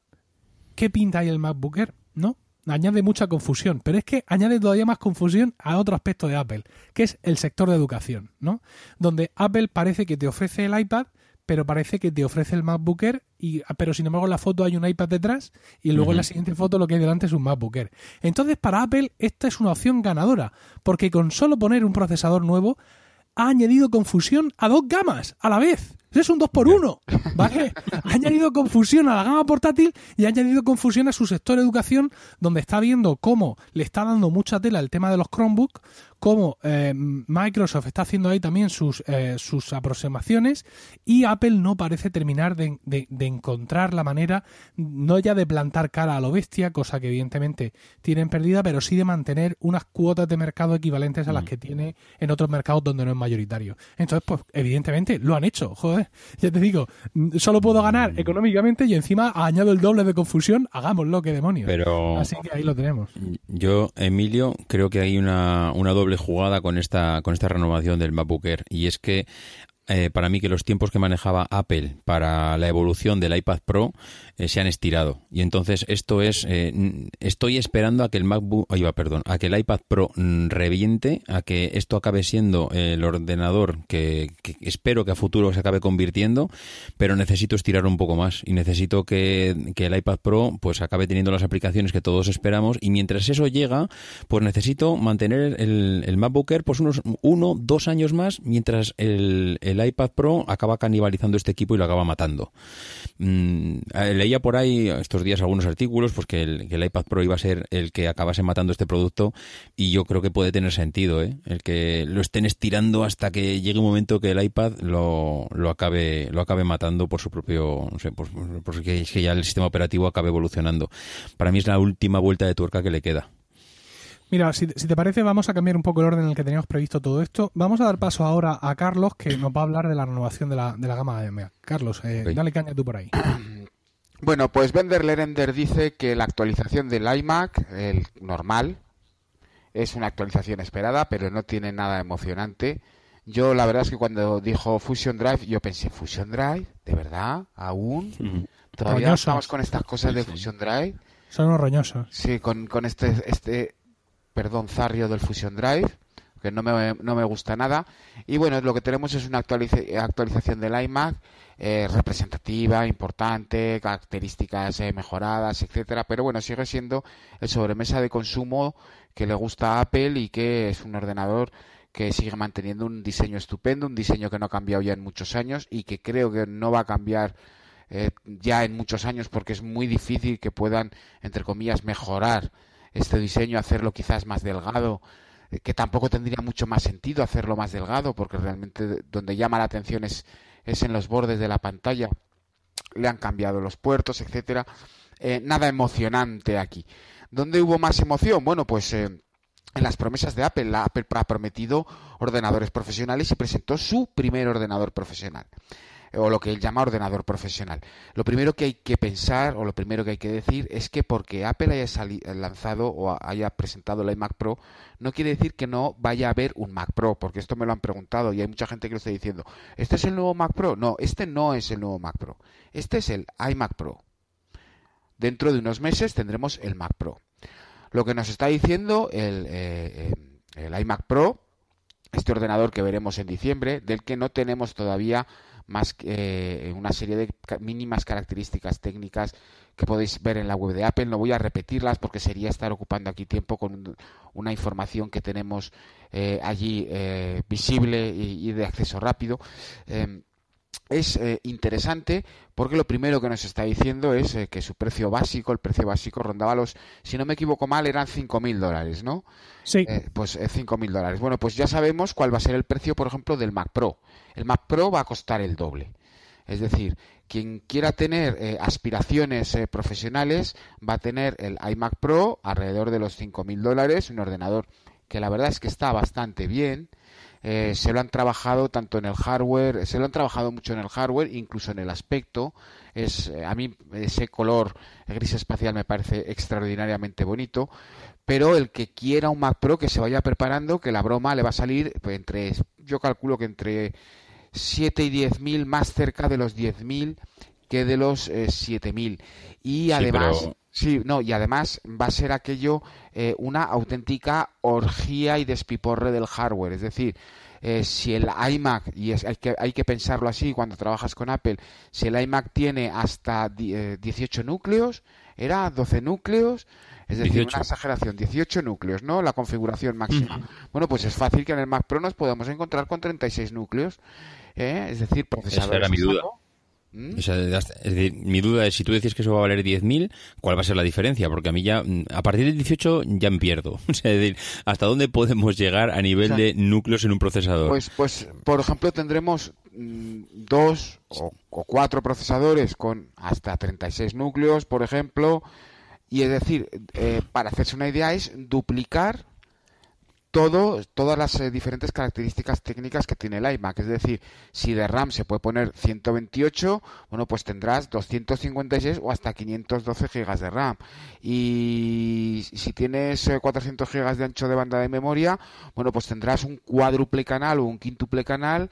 ¿qué pinta ahí el MacBook Air? ¿No? Añade mucha confusión, pero es que añade todavía más confusión a otro aspecto de Apple, que es el sector de educación, ¿no? Donde Apple parece que te ofrece el iPad, pero parece que te ofrece el MacBook Air, y, pero sin embargo en la foto hay un iPad detrás y luego en la siguiente foto lo que hay delante es un MacBook Air. Entonces para Apple esta es una opción ganadora, porque con solo poner un procesador nuevo ha añadido confusión a dos gamas a la vez. Es un 2 por 1 ¿vale? Ha añadido confusión a la gama portátil y ha añadido confusión a su sector educación, donde está viendo cómo le está dando mucha tela el tema de los Chromebook, cómo eh, Microsoft está haciendo ahí también sus, eh, sus aproximaciones y Apple no parece terminar de, encontrar la manera, no ya de plantar cara a lo bestia, cosa que evidentemente tienen perdida, pero sí de mantener unas cuotas de mercado equivalentes a las mm. que tiene en otros mercados donde no es mayoritario. Entonces, pues evidentemente lo han hecho, joder, ya te digo, solo puedo ganar mm. económicamente y encima añado el doble de confusión, hagámoslo, que demonios. Pero Así que ahí lo tenemos. Yo, Emilio, creo que hay una, una doble jugada con esta, con esta renovación del MacBook Air y es que eh, para mí que los tiempos que manejaba Apple para la evolución del iPad Pro eh, se han estirado. Y entonces esto es, eh, estoy esperando a que el MacBook, iba, perdón, a que el iPad Pro mm, reviente, a que esto acabe siendo el ordenador que, espero que a futuro se acabe convirtiendo, pero necesito estirar un poco más y necesito que, que, el iPad Pro pues acabe teniendo las aplicaciones que todos esperamos y mientras eso llega, pues necesito mantener el, el MacBook Air pues unos uno, dos años más mientras el iPad Pro acaba canibalizando este equipo y lo acaba matando. Mm, eh, leía por ahí estos días algunos artículos pues que el, iPad Pro iba a ser el que acabase matando este producto y yo creo que puede tener sentido, ¿eh? el que lo estén estirando hasta que llegue un momento que el iPad lo, lo acabe lo acabe matando por su propio, no sé, por, porque que ya el sistema operativo acabe evolucionando. Para mí es la última vuelta de tuerca que le queda. Mira, si, te parece, vamos a cambiar un poco el orden en el que teníamos previsto todo esto. Vamos a dar paso ahora a Carlos, que nos va a hablar de la renovación de la, de la gama de Carlos, eh, dale caña tú por ahí. Bueno, pues Bender Lerender dice que la actualización del iMac, el normal, es una actualización esperada, pero no tiene nada emocionante. Yo la verdad es que cuando dijo Fusion Drive, yo pensé, ¿Fusion Drive? ¿De verdad? ¿Aún? ¿Todavía estamos con estas cosas de Fusion Drive? Son roñosos. Sí, con, con este, este perdón, zarrio del Fusion Drive, que no me, no me gusta nada. Y bueno, lo que tenemos es una actualización del iMac eh, representativa, importante, características eh, mejoradas, etcétera. Pero bueno, sigue siendo el sobremesa de consumo que le gusta a Apple y que es un ordenador que sigue manteniendo un diseño estupendo, un diseño que no ha cambiado ya en muchos años y que creo que no va a cambiar eh, ya en muchos años porque es muy difícil que puedan, entre comillas, mejorar este diseño, hacerlo quizás más delgado, eh, que tampoco tendría mucho más sentido hacerlo más delgado, porque realmente donde llama la atención es, es en los bordes de la pantalla. Le han cambiado los puertos, etcétera. Eh, nada emocionante aquí. ¿Dónde hubo más emoción? Bueno, pues eh, en las promesas de Apple. La Apple ha prometido ordenadores profesionales y presentó su primer ordenador profesional o lo que él llama ordenador profesional. Lo primero que hay que pensar o lo primero que hay que decir es que porque Apple haya lanzado o haya presentado el iMac Pro, no quiere decir que no vaya a haber un Mac Pro, porque esto me lo han preguntado y hay mucha gente que lo está diciendo. ¿Este es el nuevo Mac Pro? No, este no es el nuevo Mac Pro. Este es el iMac Pro. Dentro de unos meses tendremos el Mac Pro. Lo que nos está diciendo el, eh, eh, el iMac Pro, este ordenador que veremos en diciembre, del que no tenemos todavía más que eh, una serie de mínimas características técnicas que podéis ver en la web de Apple. No voy a repetirlas porque sería estar ocupando aquí tiempo con una información que tenemos eh, allí eh, visible y, de acceso rápido. Em, es interesante porque lo primero que nos está diciendo es que su precio básico, el precio básico rondaba los, si no me equivoco mal, eran 5.000 dólares, ¿no? Sí. pues 5.000 dólares. Bueno, pues ya sabemos cuál va a ser el precio, por ejemplo, del Mac Pro el Mac Pro va a costar el doble. Es decir, quien quiera tener eh, aspiraciones eh, profesionales va a tener el iMac Pro alrededor de los 5.000 dólares, un ordenador que la verdad es que está bastante bien. Eh, se lo han trabajado tanto en el hardware, se lo han trabajado mucho en el hardware, incluso en el aspecto. Es a mí ese color gris espacial me parece extraordinariamente bonito. Pero el que quiera un Mac Pro que se vaya preparando, que la broma le va a salir pues, entre, yo calculo que entre 7 y 10 mil más cerca de los 10 mil que de los eh, 7 mil. Y además, sí, no, y además va a ser aquello eh, una auténtica orgía y despiporre del hardware. Es decir, eh, si el iMac, y es, hay, que, hay que pensarlo así cuando trabajas con Apple, si el iMac tiene hasta 18 núcleos, era 12 núcleos, es decir, una exageración, 18 núcleos, ¿no? La configuración máxima. Bueno, pues es fácil que en el Mac Pro nos podamos encontrar con 36 núcleos. ¿eh? Es decir, procesadores. Esa era mi duda. ¿Mm? mi duda es si tú decís que eso va a valer 10.000, ¿cuál va a ser la diferencia? Porque a mí ya, mm, a partir del 18 ya me pierdo. es decir, ¿hasta dónde podemos llegar a nivel de núcleos en un procesador? Pues, pues por ejemplo, tendremos mm, dos o, o, cuatro procesadores con hasta 36 núcleos, por ejemplo. Y es decir, eh, para hacerse una idea, es duplicar todo, todas las eh, diferentes características técnicas que tiene el iMac. Es decir, si de RAM se puede poner 128, bueno, pues tendrás 256 o hasta 512 GB de RAM. Y si tienes 400 eh, GB de ancho de banda de memoria, bueno, pues tendrás un cuádruple canal o un quíntuple canal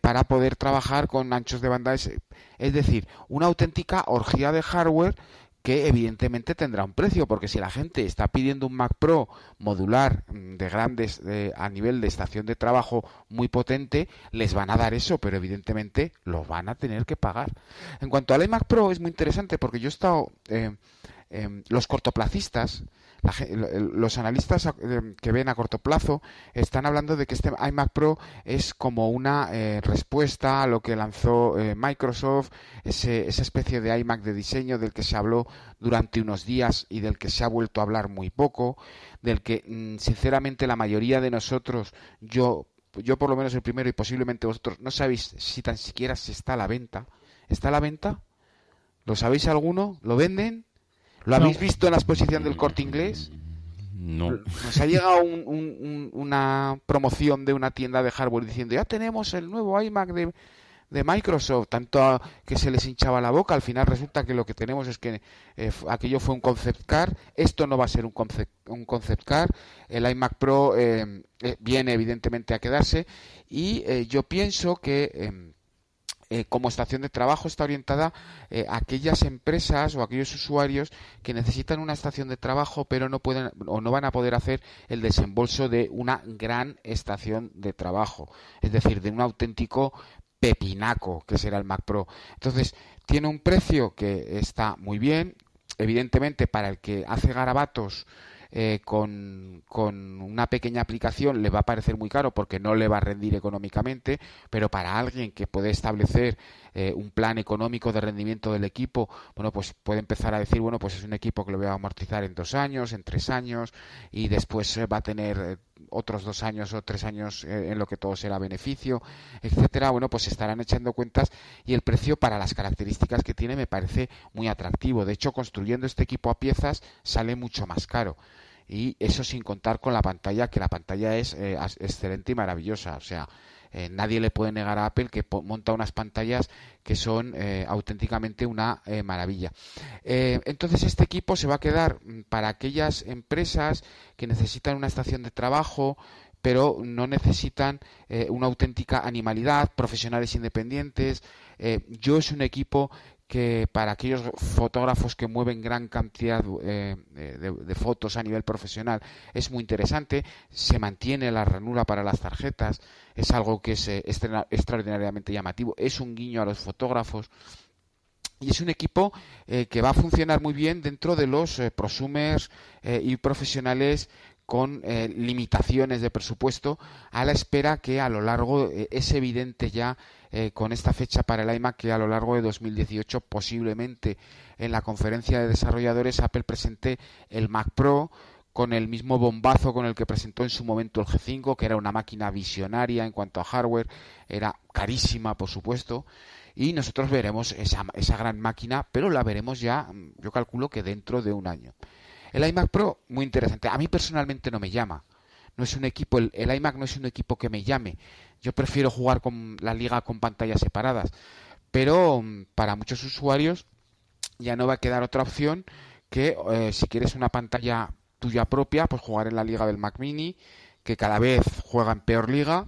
para poder trabajar con anchos de banda. Es decir, una auténtica orgía de hardware que evidentemente tendrá un precio, porque si la gente está pidiendo un Mac Pro modular mm, de grandes a nivel de estación de trabajo muy potente, les van a dar eso, pero evidentemente lo van a tener que pagar. En cuanto al iMac Pro es muy interesante porque yo he estado eh, los cortoplacistas los analistas que ven a corto plazo están hablando de que este iMac Pro es como una eh, respuesta a lo que lanzó eh, Microsoft, ese, esa especie de iMac de diseño del que se habló durante unos días y del que se ha vuelto a hablar muy poco, del que mm, sinceramente la mayoría de nosotros, yo, yo por lo menos el primero y posiblemente vosotros, no sabéis si tan siquiera se está a la venta. ¿Está a la venta? ¿Lo sabéis alguno? ¿Lo venden? ¿Lo habéis visto en la exposición del corte inglés? No. Nos ha llegado una promoción de una tienda de hardware diciendo ya tenemos el nuevo iMac de, Microsoft, tanto que se les hinchaba la boca, al final resulta que lo que tenemos es que eh, aquello fue un concept car, esto no va a ser un concept, un concept car, el iMac Pro eh, eh, viene evidentemente a quedarse. Y yo pienso que em, eh, como estación de trabajo está orientada eh, a aquellas empresas o aquellos usuarios que necesitan una estación de trabajo pero no pueden o no van a poder hacer el desembolso de una gran estación de trabajo, es decir, de un auténtico pepinaco que será el Mac Pro. Entonces, tiene un precio que está muy bien, evidentemente para el que hace garabatos eh, con, con, una pequeña aplicación le va a parecer muy caro porque no le va a rendir económicamente, pero para alguien que puede establecer eh, un plan económico de rendimiento del equipo, bueno, pues puede empezar a decir, bueno, pues es un equipo que lo voy a amortizar en dos años, en tres años, y después va a tener otros dos años o tres años en lo que todo será beneficio, etcétera. Bueno, pues estarán echando cuentas y el precio para las características que tiene me parece muy atractivo. De hecho, construyendo este equipo a piezas sale mucho más caro y eso sin contar con la pantalla, que la pantalla es eh, excelente y maravillosa. O sea, eh, nadie le puede negar a Apple que monta unas pantallas que son eh, auténticamente una maravilla. entonces este equipo se va a quedar mm, para aquellas empresas que necesitan una estación de trabajo, pero no necesitan una auténtica animalidad, profesionales independientes. yo es un equipo que para aquellos fotógrafos que mueven gran cantidad eh, de, fotos a nivel profesional es muy interesante. Se mantiene la ranura para las tarjetas, es algo que es eh, extraordinariamente llamativo. Es un guiño a los fotógrafos. Y es un equipo eh, que va a funcionar muy bien dentro de los prosumers y profesionales con limitaciones de presupuesto a la espera que a lo largo es evidente ya eh, con esta fecha para el iMac que a lo largo de 2018 posiblemente en la conferencia de desarrolladores Apple presente el Mac Pro con el mismo bombazo con el que presentó en su momento el G5, que era una máquina visionaria en cuanto a hardware, era carísima por supuesto, y nosotros veremos esa, esa gran máquina, pero la veremos ya, yo calculo que dentro de un año. El iMac Pro, muy interesante. A mí personalmente no me llama. No es un equipo, el, el iMac no es un equipo que me llame. Yo prefiero jugar con la liga con pantallas separadas. Pero mm, para muchos usuarios ya no va a quedar otra opción que eh, si quieres una pantalla tuya propia, pues jugar en la liga del Mac Mini, que cada vez juega en peor liga,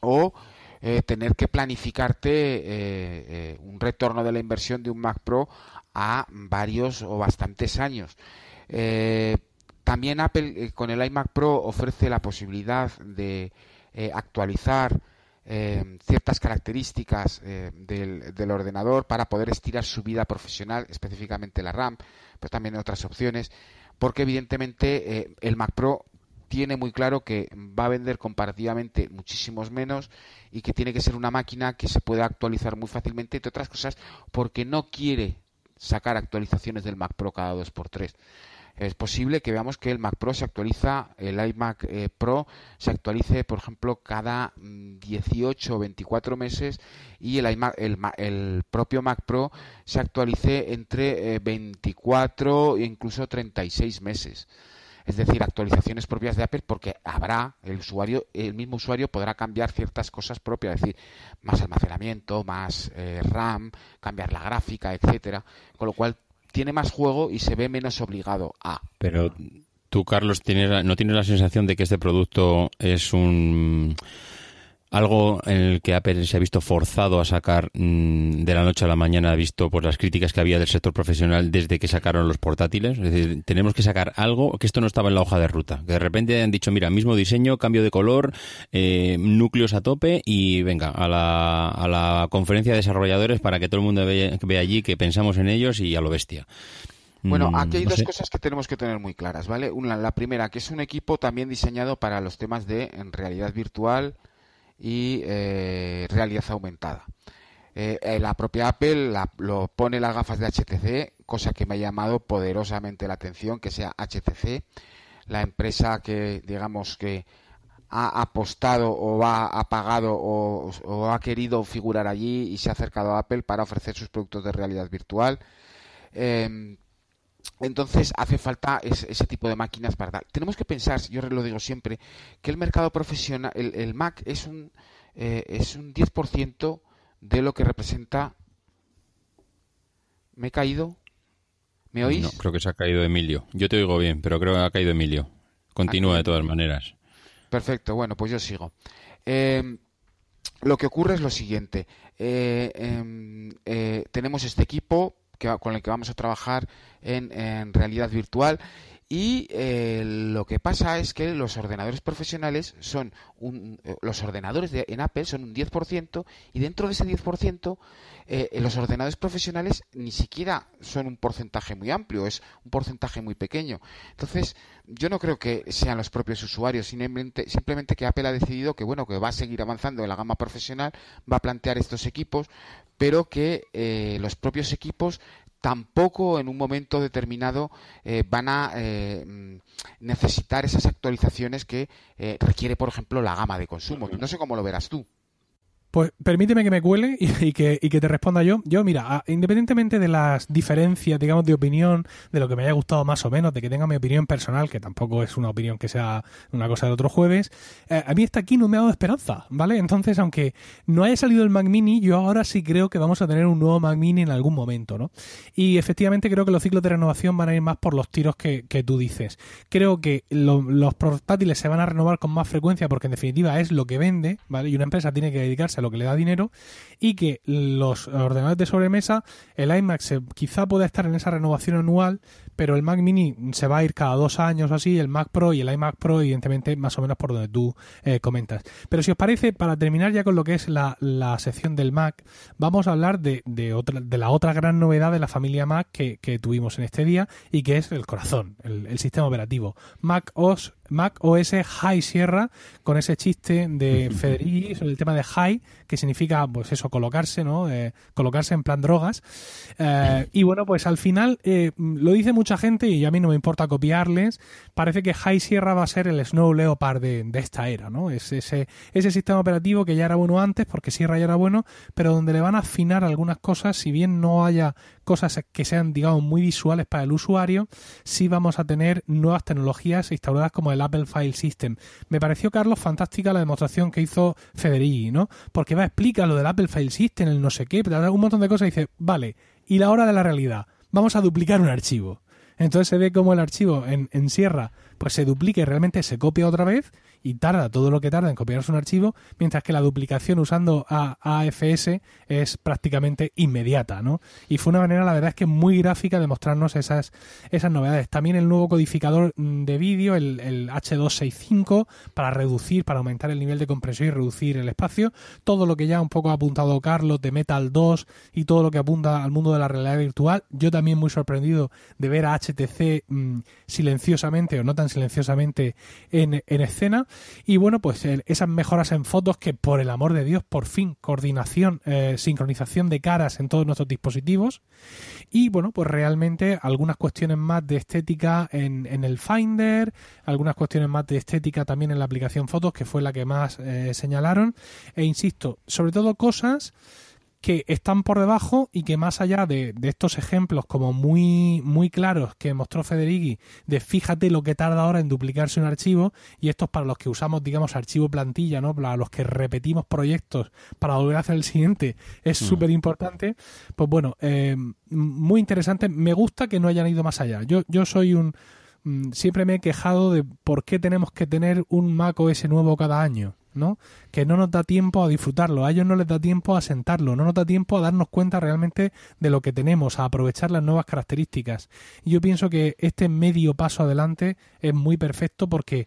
o eh, tener que planificarte eh, un retorno de la inversión de un Mac Pro a varios o bastantes años. también Apple con el iMac Pro ofrece la posibilidad de eh, actualizar eh, ciertas características eh, del, ordenador para poder estirar su vida profesional, específicamente la RAM, pero también otras opciones, porque evidentemente el Mac Pro tiene muy claro que va a vender comparativamente muchísimos menos y que tiene que ser una máquina que se pueda actualizar muy fácilmente, entre otras cosas, porque no quiere sacar actualizaciones del Mac Pro cada dos por tres es posible que veamos que el Mac Pro se actualiza, el iMac eh, Pro se actualice, por ejemplo, cada 18 mm, o 24 meses y el, iMac, el, propio Mac Pro se actualice entre 24 e incluso 36 meses. Es decir, actualizaciones propias de Apple porque habrá el usuario, el mismo usuario podrá cambiar ciertas cosas propias, es decir, más almacenamiento, más eh, RAM, cambiar la gráfica, etcétera, con lo cual tiene más juego y se ve menos obligado a. Pero tú, Carlos, tienes, ¿no tienes la sensación de que este producto es un algo en el que Apple se ha visto forzado a sacar mm, de la noche a la mañana, visto por las críticas que había del sector profesional desde que sacaron los portátiles. Es decir, tenemos que sacar algo que esto no estaba en la hoja de ruta. Que de repente han dicho, mira, mismo diseño, cambio de color, eh, núcleos a tope y venga, a la, a la conferencia de desarrolladores para que todo el mundo vea, vea allí que pensamos en ellos y a lo bestia. Bueno, Mm, aquí hay no dos sé. cosas que tenemos que tener muy claras, ¿vale? Una, la primera, que es un equipo también diseñado para los temas de en realidad virtual y eh, realidad aumentada. Eh, eh, la propia Apple lo pone las gafas de HTC, cosa que me ha llamado poderosamente la atención, que sea HTC, la empresa que, digamos, que ha apostado o ha, pagado o, o ha querido figurar allí y se ha acercado a Apple para ofrecer sus productos de realidad virtual. Em, entonces hace falta ese, ese tipo de máquinas para tal. Tenemos que pensar, yo lo digo siempre, que el mercado profesional, el, el Mac es un, eh, es un 10% de lo que representa... ¿Me he caído? ¿Me oís? No, creo que se ha caído Emilio. Yo te oigo bien, pero creo que ha caído Emilio. Continúa de todas maneras. Perfecto, bueno, pues yo sigo. Eh, lo que ocurre es lo siguiente. Eh, em, eh, tenemos este equipo que, con el que vamos a trabajar en, en realidad virtual y eh, lo que pasa es que los ordenadores profesionales son un, eh, los ordenadores de, en Apple son un 10% y dentro de ese 10% eh, los ordenadores profesionales ni siquiera son un porcentaje muy amplio, es un porcentaje muy pequeño. Entonces, yo no creo que sean los propios usuarios, simplemente, simplemente que Apple ha decidido que bueno, que va a seguir avanzando en la gama profesional, va a plantear estos equipos, pero que eh, los propios equipos tampoco en un momento determinado eh, van a eh, necesitar esas actualizaciones que eh, requiere, por ejemplo, la gama de consumo. No sé cómo lo verás tú. Pues permíteme que me cuele y, que, y que te responda yo. Yo, mira, independientemente de las diferencias, digamos, de opinión, de lo que me haya gustado más o menos, de que tenga mi opinión personal, que tampoco es una opinión que sea una cosa de otro jueves, eh, a mí esta aquí no me ha dado esperanza, ¿vale? Entonces, aunque no haya salido el Mac Mini, yo ahora sí creo que vamos a tener un nuevo Mac Mini en algún momento, ¿no? Y efectivamente creo que los ciclos de renovación van a ir más por los tiros que, que tú dices. Creo que lo- los portátiles se van a renovar con más frecuencia porque en definitiva es lo que vende, ¿vale? Y una empresa tiene que dedicarse a lo que le da dinero y que los ordenadores de sobremesa, el iMac se, quizá pueda estar en esa renovación anual, pero el Mac Mini se va a ir cada dos años así, el Mac Pro y el iMac Pro evidentemente más o menos por donde tú eh, comentas. Pero si os parece, para terminar ya con lo que es la, la sección del Mac, vamos a hablar de, de, otra, de la otra gran novedad de la familia Mac que, tuvimos en este día y que es el corazón, el sistema operativo. Mac OS Mac OS High Sierra, con ese chiste de Federici sobre el tema de high, que significa, pues eso, colocarse, ¿no? Eh, colocarse en plan drogas. Eh, y bueno, pues al final eh, lo dice mucha gente y a mí no me importa copiarles. Parece que High Sierra va a ser el Snow Leopard de, de esta era, ¿no? Es ese, ese sistema operativo que ya era bueno antes, porque Sierra ya era bueno, pero donde le van a afinar algunas cosas, si bien no haya cosas que sean, digamos, muy visuales para el usuario, sí vamos a tener nuevas tecnologías instauradas como el Apple File System. Me pareció, Carlos, fantástica la demostración que hizo Federici, ¿no? Porque va a explicar lo del Apple File System, el no sé qué, un montón de cosas y dice, vale, y la hora de la realidad, vamos a duplicar un archivo. Entonces se ve como el archivo en, en Sierra pues se duplica y realmente se copia otra vez y tarda todo lo que tarda en copiarse un archivo, mientras que la duplicación usando a AFS es prácticamente inmediata, ¿no? Y fue una manera, la verdad es que muy gráfica de mostrarnos esas, esas novedades. También el nuevo codificador de vídeo, el, el H265, para reducir, para aumentar el nivel de compresión y reducir el espacio. Todo lo que ya un poco ha apuntado Carlos de Metal 2 y todo lo que apunta al mundo de la realidad virtual. Yo también muy sorprendido de ver a HTC mmm, silenciosamente o no tan silenciosamente en, en escena. Y bueno, pues el, esas mejoras en fotos que por el amor de Dios, por fin, coordinación, eh, sincronización de caras en todos nuestros dispositivos. Y bueno, pues realmente algunas cuestiones más de estética en, en el Finder, algunas cuestiones más de estética también en la aplicación fotos, que fue la que más eh, señalaron. E insisto, sobre todo cosas que están por debajo y que más allá de, de, estos ejemplos como muy, muy claros que mostró Federici de fíjate lo que tarda ahora en duplicarse un archivo y estos para los que usamos digamos archivo plantilla, ¿no? Para los que repetimos proyectos para volver a hacer el siguiente es mm. súper importante. Pues bueno, eh, muy interesante. Me gusta que no hayan ido más allá. Yo, yo soy un siempre me he quejado de por qué tenemos que tener un Mac OS nuevo cada año. ¿No? Que no nos da tiempo a disfrutarlo, a ellos no les da tiempo a sentarlo, no nos da tiempo a darnos cuenta realmente de lo que tenemos, a aprovechar las nuevas características. Y yo pienso que este medio paso adelante es muy perfecto porque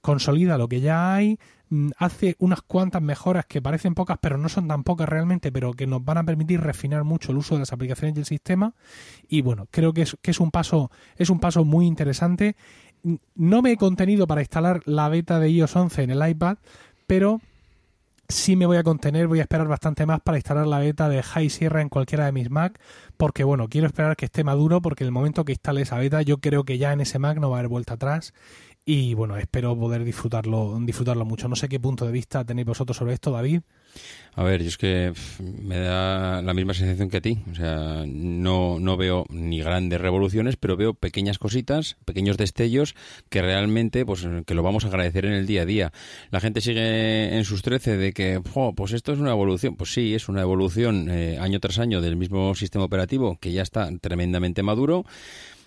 consolida lo que ya hay, mm, hace unas cuantas mejoras que parecen pocas, pero no son tan pocas realmente, pero que nos van a permitir refinar mucho el uso de las aplicaciones del sistema. Y bueno, creo que es, que es un paso, es un paso muy interesante. No me he contenido para instalar la beta de iOS 11 en el iPad, pero sí me voy a contener, voy a esperar bastante más para instalar la beta de High Sierra en cualquiera de mis Mac, porque bueno, quiero esperar que esté maduro, porque el momento que instale esa beta, yo creo que ya en ese Mac no va a haber vuelta atrás y bueno, espero poder disfrutarlo, disfrutarlo mucho. No sé qué punto de vista tenéis vosotros sobre esto, David. A ver, yo es que me da la misma sensación que a ti. O sea, no, no veo ni grandes revoluciones, pero veo pequeñas cositas, pequeños destellos que realmente, pues, que lo vamos a agradecer en el día a día. La gente sigue en sus trece de que, pues esto es una evolución. Pues sí, es una evolución eh, año tras año del mismo sistema operativo que ya está tremendamente maduro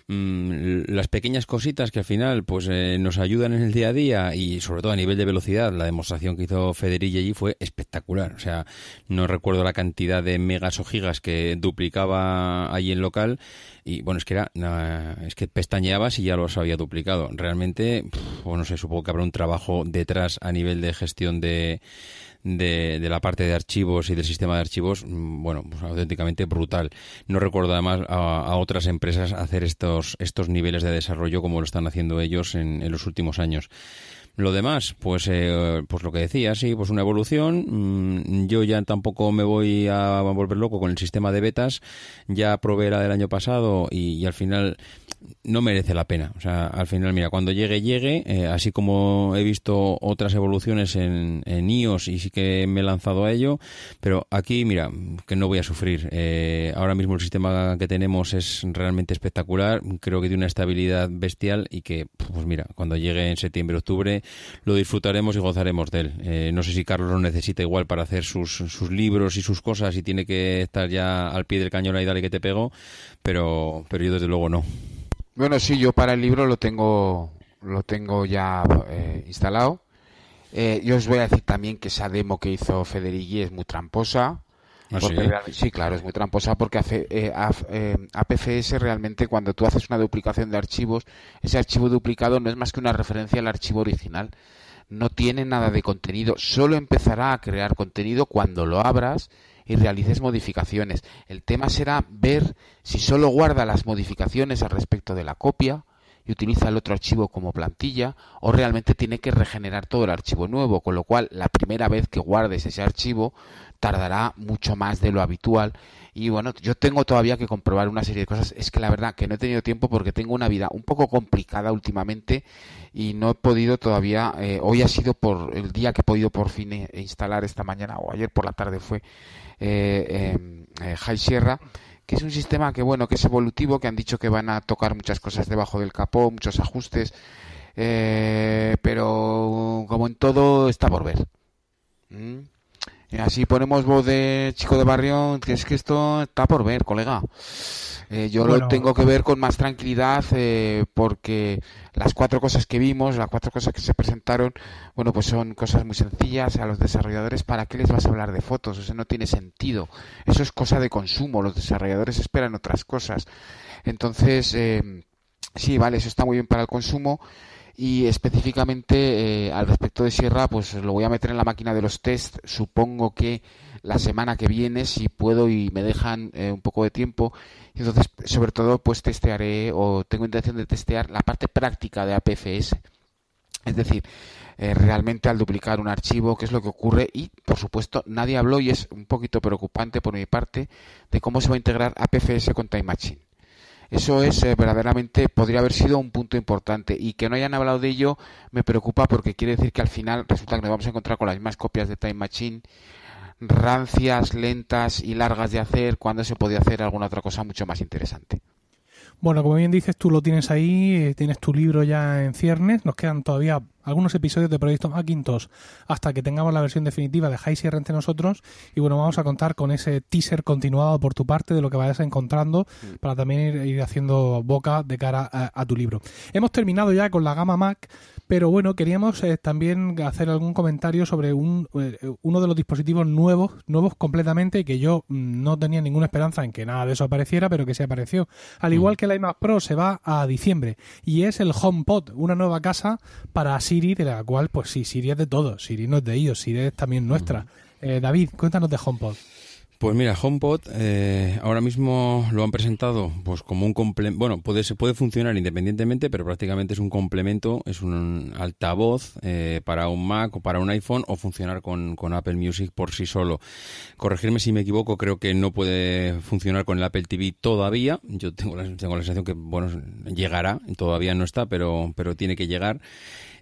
Mm, las pequeñas cositas que al final pues eh, nos ayudan en el día a día y sobre todo a nivel de velocidad. La demostración que hizo Federici allí fue espectacular. O sea no recuerdo la cantidad de megas o gigas que duplicaba allí en local y bueno es que era es que pestañeabas y ya los había duplicado. Realmente pues no sé supongo que habrá un trabajo detrás a nivel de gestión de de, de, la parte de archivos y del sistema de archivos, mm, bueno, pues auténticamente brutal. No recuerdo además a, otras empresas hacer estos, estos niveles de desarrollo como lo están haciendo ellos en, en los últimos años. Lo demás, pues, eh, pues lo que decía, sí, pues una evolución. Mm, yo ya tampoco me voy a volver loco con el sistema de betas. Ya probé la del año pasado y, al final no merece la pena. O sea, al final, mira, cuando llegue, llegue. Eh, así como he visto otras evoluciones en, en, iOS y sí que me he lanzado a ello. Pero aquí, mira, que no voy a sufrir. Eh, ahora mismo el sistema que tenemos es realmente espectacular. Creo que tiene una estabilidad bestial y que, pues mira, cuando llegue en septiembre, octubre lo disfrutaremos y gozaremos de él. Eh, no sé si Carlos lo necesita igual para hacer sus, sus libros y sus cosas y tiene que estar ya al pie del cañón ahí, dale que te pego, pero, pero yo desde luego no. Bueno, sí, yo para el libro lo tengo, lo tengo ya eh, instalado. Eh, yo os voy a decir también que esa demo que hizo Federici es muy tramposa. ¿Ah, sí? claro, es muy tramposa porque hace, eh, eh APFS realmente cuando tú haces una duplicación de archivos, ese archivo duplicado no es más que una referencia al archivo original. No tiene nada de contenido, solo empezará a crear contenido cuando lo abras y realices modificaciones. El tema será ver si solo guarda las modificaciones al respecto de la copia y utiliza el otro archivo como plantilla o realmente tiene que regenerar todo el archivo nuevo, con lo cual la primera vez que guardes ese archivo tardará mucho más de lo habitual y bueno, yo tengo todavía que comprobar una serie de cosas. Es que la verdad que no he tenido tiempo porque tengo una vida un poco complicada últimamente y no he podido todavía. Eh, hoy ha sido por el día que he podido por fin eh, instalar esta mañana o ayer por la tarde fue eh, em, eh, High Sierra que es un sistema que bueno que es evolutivo que han dicho que van a tocar muchas cosas debajo del capó muchos ajustes eh, pero como en todo está por ver ¿Mm? Y así ponemos voz de chico de barrio que es que esto está por ver colega eh, yo lo tengo que ver con más tranquilidad eh, porque las cuatro cosas que vimos, las cuatro cosas que se presentaron, bueno, pues son cosas muy sencillas a los desarrolladores. ¿Para qué les vas a hablar de fotos? Eso no tiene sentido. Eso es cosa de consumo. Los desarrolladores esperan otras cosas. Entonces, eh, sí, vale, eso está muy bien para el consumo y específicamente al respecto de Sierra pues lo voy a meter en la máquina de los test supongo que la semana que viene si puedo y me dejan un poco de tiempo entonces, sobre todo, pues testearé o tengo intención de testear la parte práctica de APFS. Es decir, eh, realmente al duplicar un archivo, qué es lo que ocurre y, por supuesto, nadie habló y es un poquito preocupante por mi parte de cómo se va a integrar APFS con Time Machine. Eso es eh, verdaderamente, podría haber sido un punto importante y que no hayan hablado de ello me preocupa porque quiere decir que al final resulta que nos vamos a encontrar con las mismas copias de Time Machine rancias, lentas y largas de hacer cuando se podía hacer alguna otra cosa mucho más interesante. Bueno, como bien dices, tú lo tienes ahí, eh, tienes tu libro ya en ciernes, nos quedan todavía algunos episodios de Proyecto Macintosh hasta que tengamos la versión definitiva de High Sierra entre nosotros. Y bueno, vamos a contar con ese teaser continuado por tu parte de lo que vayas encontrando para también ir, haciendo boca de cara a, tu libro. Hemos terminado ya con la gama Mac, Pero bueno, queríamos eh, también hacer algún comentario sobre un, eh, uno de los dispositivos nuevos, nuevos completamente, que yo mm, no tenía ninguna esperanza en que nada de eso apareciera, pero que se apareció. Al igual mm. que el iMac Pro se va a diciembre y es el HomePod, una nueva casa para Siri, de la cual, pues sí, Siri es de todos, Siri no es de ellos, Siri es también nuestra. Eh, David, cuéntanos de HomePod. Pues mira, HomePod eh, ahora mismo lo han presentado pues como un complemento, bueno, puede, puede funcionar independientemente, pero prácticamente es un complemento, es un altavoz eh, para un Mac o para un iPhone o funcionar con, con, Apple Music por sí solo. Corregirme si me equivoco, creo que no puede funcionar con el Apple TV todavía. Yo tengo la, tengo la sensación que, bueno, llegará, todavía no está, pero, pero tiene que llegar.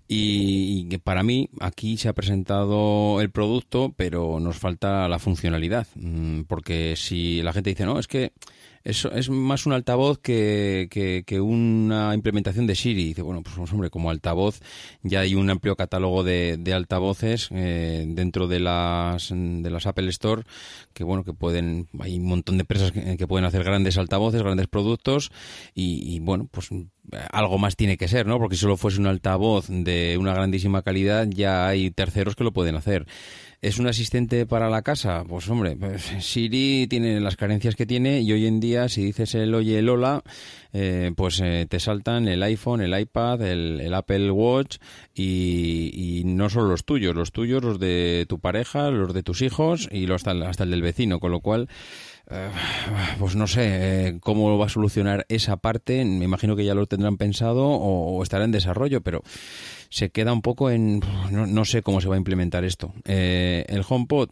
Y, que para mí aquí se ha presentado el producto, pero nos falta la funcionalidad. Mm, porque si la gente dice, no, es que es, es más un altavoz que, una implementación de Siri. Dice, bueno, pues, hombre, como altavoz ya hay un amplio catálogo de, de altavoces eh, dentro de las, de las Apple Store que, bueno, que pueden, hay un montón de empresas que, pueden hacer grandes altavoces, grandes productos y, y, bueno, pues algo más tiene que ser, ¿no? Porque si solo fuese un altavoz de una grandísima calidad ya hay terceros que lo pueden hacer. ¿Es un asistente para la casa? Pues hombre, pues, Siri tiene las carencias que tiene y hoy en día si dices el oye el hola, eh, pues eh, te saltan el iPhone, el iPad, el, Apple Watch y, no solo los tuyos, los tuyos, los de tu pareja, los de tus hijos y los, hasta, hasta el del vecino, con lo cual... Eh, pues no sé cómo va a solucionar esa parte. Me imagino que ya lo tendrán pensado o estará en desarrollo, pero se queda un poco en... No, sé cómo se va a implementar esto. Eh, el HomePod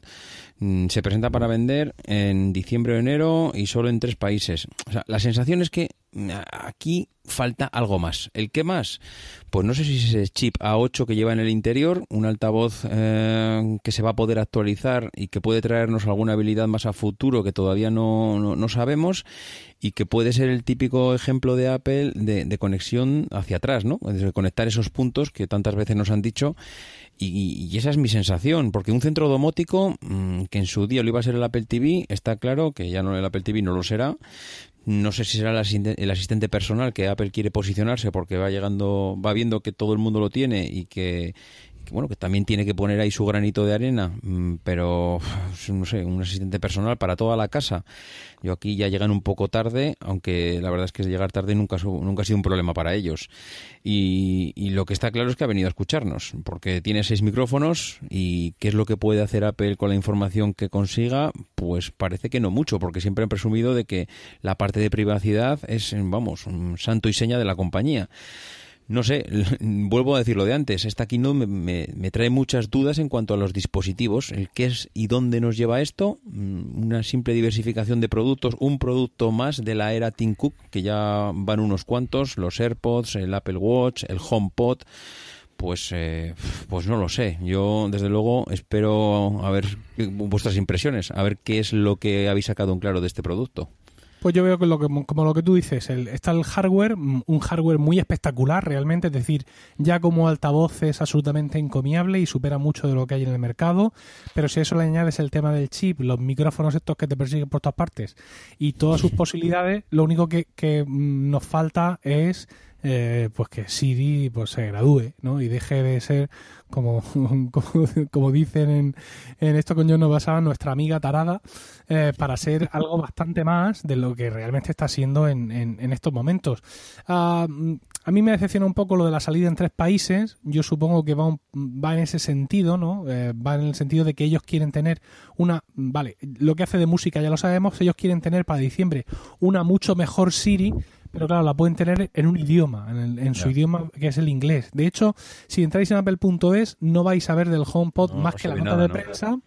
mm, se presenta para vender en diciembre o enero y solo en tres países. O sea, la sensación es que aquí falta algo más. ¿El qué más? Pues no sé si es ese chip A8 que lleva en el interior, un altavoz eh, que se va a poder actualizar y que puede traernos alguna habilidad más a futuro que todavía no, no, sabemos y que puede ser el típico ejemplo de Apple de, de conexión hacia atrás, ¿no? De conectar esos puntos que tantas veces nos han dicho y, esa es mi sensación, porque un centro domótico mm, que en su día lo iba a ser el Apple TV, está claro que ya no el Apple TV no lo será, no sé si será el asistente, personal que Apple quiere posicionarse porque va llegando, va viendo que todo el mundo lo tiene y que, bueno, que también tiene que poner ahí su granito de arena, mm, pero no sé, un asistente personal para toda la casa. Yo aquí ya llegan un poco tarde, aunque la verdad es que llegar tarde nunca, nunca ha sido un problema para ellos. Y, y, lo que está claro es que ha venido a escucharnos, porque tiene seis micrófonos y qué es lo que puede hacer Apple con la información que consiga, pues parece que no mucho, porque siempre han presumido de que la parte de privacidad es, vamos, un santo y seña de la compañía no sé, vuelvo a decir lo de antes, esta keynote me, me, trae muchas dudas en cuanto a los dispositivos, el qué es y dónde nos lleva esto, mm, una simple diversificación de productos, un producto más de la era Tim Cook, que ya van unos cuantos, los AirPods, el Apple Watch, el HomePod, pues, eh, pues no lo sé. Yo, desde luego, espero a ver vuestras impresiones, a ver qué es lo que habéis sacado en claro de este producto. Pues yo veo que, lo que como lo que tú dices, el, está el hardware, mm, un hardware muy espectacular realmente, es decir, ya como altavoz es absolutamente encomiable y supera mucho de lo que hay en el mercado, pero si a eso le añades el tema del chip, los micrófonos estos que te persiguen por todas partes y todas sus posibilidades, lo único que, que mm, nos falta es eh, pues que Siri pues se gradúe ¿no? y deje de ser como, como, dicen en, en, esto con yo nos basaba nuestra amiga tarada eh, para ser algo bastante más de lo que realmente está siendo en, en, estos momentos. Ah, a mí me decepciona un poco lo de la salida en tres países. Yo supongo que va, va en ese sentido no eh, va en el sentido de que ellos quieren tener una vale lo que hace de música ya lo sabemos ellos quieren tener para diciembre una mucho mejor Siri pero claro, la pueden tener en un idioma, en, su idioma que es el inglés. De hecho, si entráis en apple.es no vais a ver del HomePod más que la nota de prensa.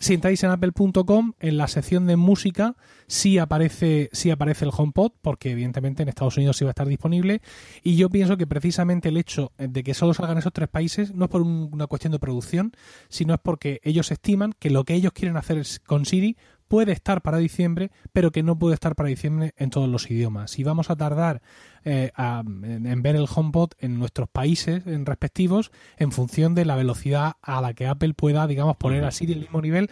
Si entráis en apple.com, en la sección de música sí aparece, sí aparece el HomePod, porque evidentemente en Estados Unidos sí va a estar disponible. Y yo pienso que precisamente el hecho de que solo salgan esos tres países no es por una cuestión de producción, sino es porque ellos estiman que lo que ellos quieren hacer con Siri puede estar para diciembre, pero que no puede estar para diciembre en todos los idiomas. Si vamos a tardar eh, en, ver el HomePod en nuestros países en respectivos en función de la velocidad a la que Apple pueda, digamos, poner así del mismo nivel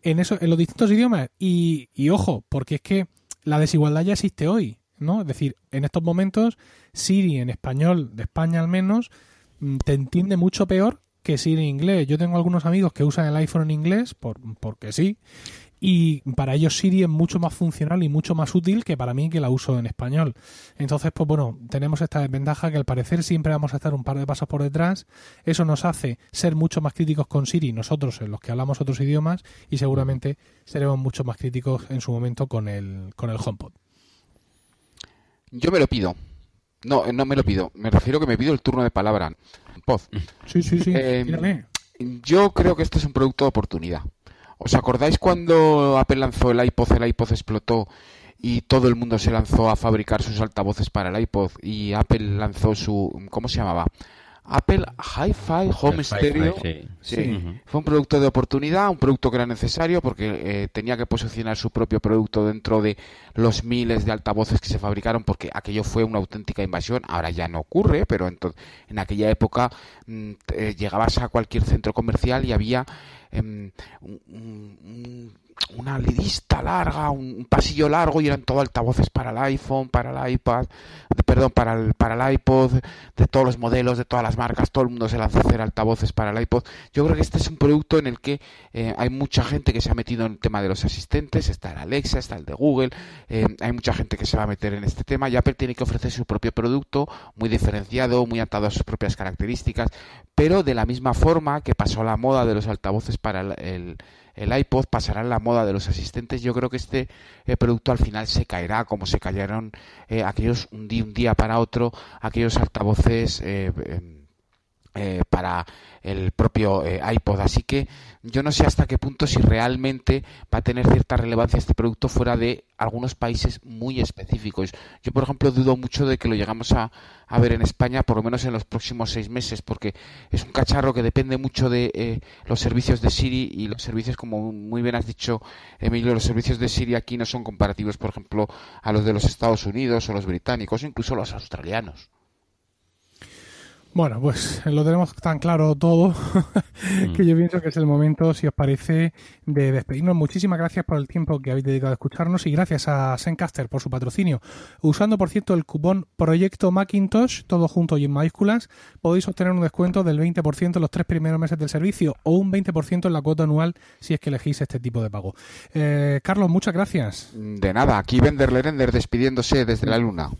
en, eso, en los distintos idiomas. Y, y ojo, porque es que la desigualdad ya existe hoy, ¿no? Es decir, en estos momentos Siri en español, de España al menos, mm, te entiende mucho peor que Siri en inglés. Yo tengo algunos amigos que usan el iPhone en inglés, por, porque sí, y para ellos Siri es mucho más funcional y mucho más útil que para mí que la uso en español. Entonces, pues bueno, tenemos esta desventaja que al parecer siempre vamos a estar un par de pasos por detrás. Eso nos hace ser mucho más críticos con Siri, nosotros, en los que hablamos otros idiomas, y seguramente seremos mucho más críticos en su momento con el, con el HomePod. Yo me lo pido. No, no me lo pido. Me refiero que me pido el turno de palabra. Poz. Sí, sí, sí. Eh, yo creo que este es un producto de oportunidad. ¿Os acordáis cuando Apple lanzó el iPod, el iPod explotó y todo el mundo se lanzó a fabricar sus altavoces para el iPod y Apple lanzó su ¿cómo se llamaba? Apple Hi-Fi Home Stereo. sí. Fue un producto de oportunidad, un producto que era necesario porque eh, tenía que posicionar su propio producto dentro de los miles de altavoces que se fabricaron porque aquello fue una auténtica invasión. Ahora ya no ocurre, pero en aquella época mm, eh, llegabas a cualquier centro comercial y había em, un, una lista larga, un, pasillo largo y eran todo altavoces para el iPhone, para el iPad, perdón, para el, para el iPod, de todos los modelos, de todas las marcas, todo el mundo se lanza a hacer altavoces para el iPod. Yo creo que este es un producto en el que eh, hay mucha gente que se ha metido en el tema de los asistentes, está el Alexa, está el de Google, eh, hay mucha gente que se va a meter en este tema y Apple tiene que ofrecer su propio producto, muy diferenciado, muy atado a sus propias características, pero de la misma forma que pasó la moda de los altavoces para el iPod pasará en la moda de los asistentes, yo creo que este eh, producto al final se caerá como se cayeron eh, aquellos un día, un día para otro, aquellos altavoces eh, em, para el propio iPod. Así que yo no sé hasta qué punto si realmente va a tener cierta relevancia este producto fuera de algunos países muy específicos. Yo, por ejemplo, dudo mucho de que lo llegamos a, ver en España, por lo menos en los próximos seis meses, porque es un cacharro que depende mucho de eh, los servicios de Siri y los servicios, como muy bien has dicho, Emilio, los servicios de Siri aquí no son comparativos, por ejemplo, a los de los Estados Unidos o los británicos incluso los australianos. Bueno, pues lo tenemos tan claro todo que yo pienso que es el momento, si os parece, de despedirnos. Muchísimas gracias por el tiempo que habéis dedicado a escucharnos y gracias a Sencaster por su patrocinio. Usando, por cierto, el cupón Proyecto Macintosh, todo junto y en mayúsculas, podéis obtener un descuento del 20% en los tres primeros meses del servicio o un 20% en la cuota anual si es que elegís este tipo de pago. Eh, Carlos, muchas gracias. De nada, aquí Vender Lerender despidiéndose desde la luna.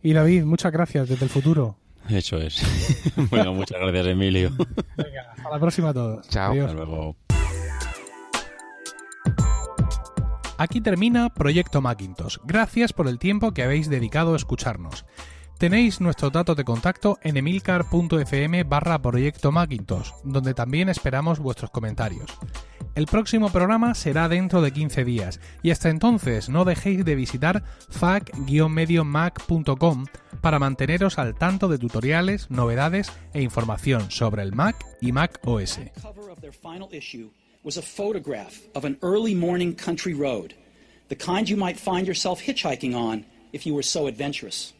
Y David, muchas gracias desde el futuro. Eso es. bueno, muchas gracias, Emilio. Venga, hasta la próxima a todos. Chao. Hasta luego. Aquí termina Proyecto Macintosh. Gracias por el tiempo que habéis dedicado a escucharnos. Tenéis nuestros datos de contacto en emilcar.fm barra Proyecto Macintosh, donde también esperamos vuestros comentarios. El próximo programa será dentro de 15 días y hasta entonces no dejéis de visitar fac-mediomac.com para manteneros al tanto de tutoriales, novedades e información sobre el Mac y Mac OS. hitchhiking.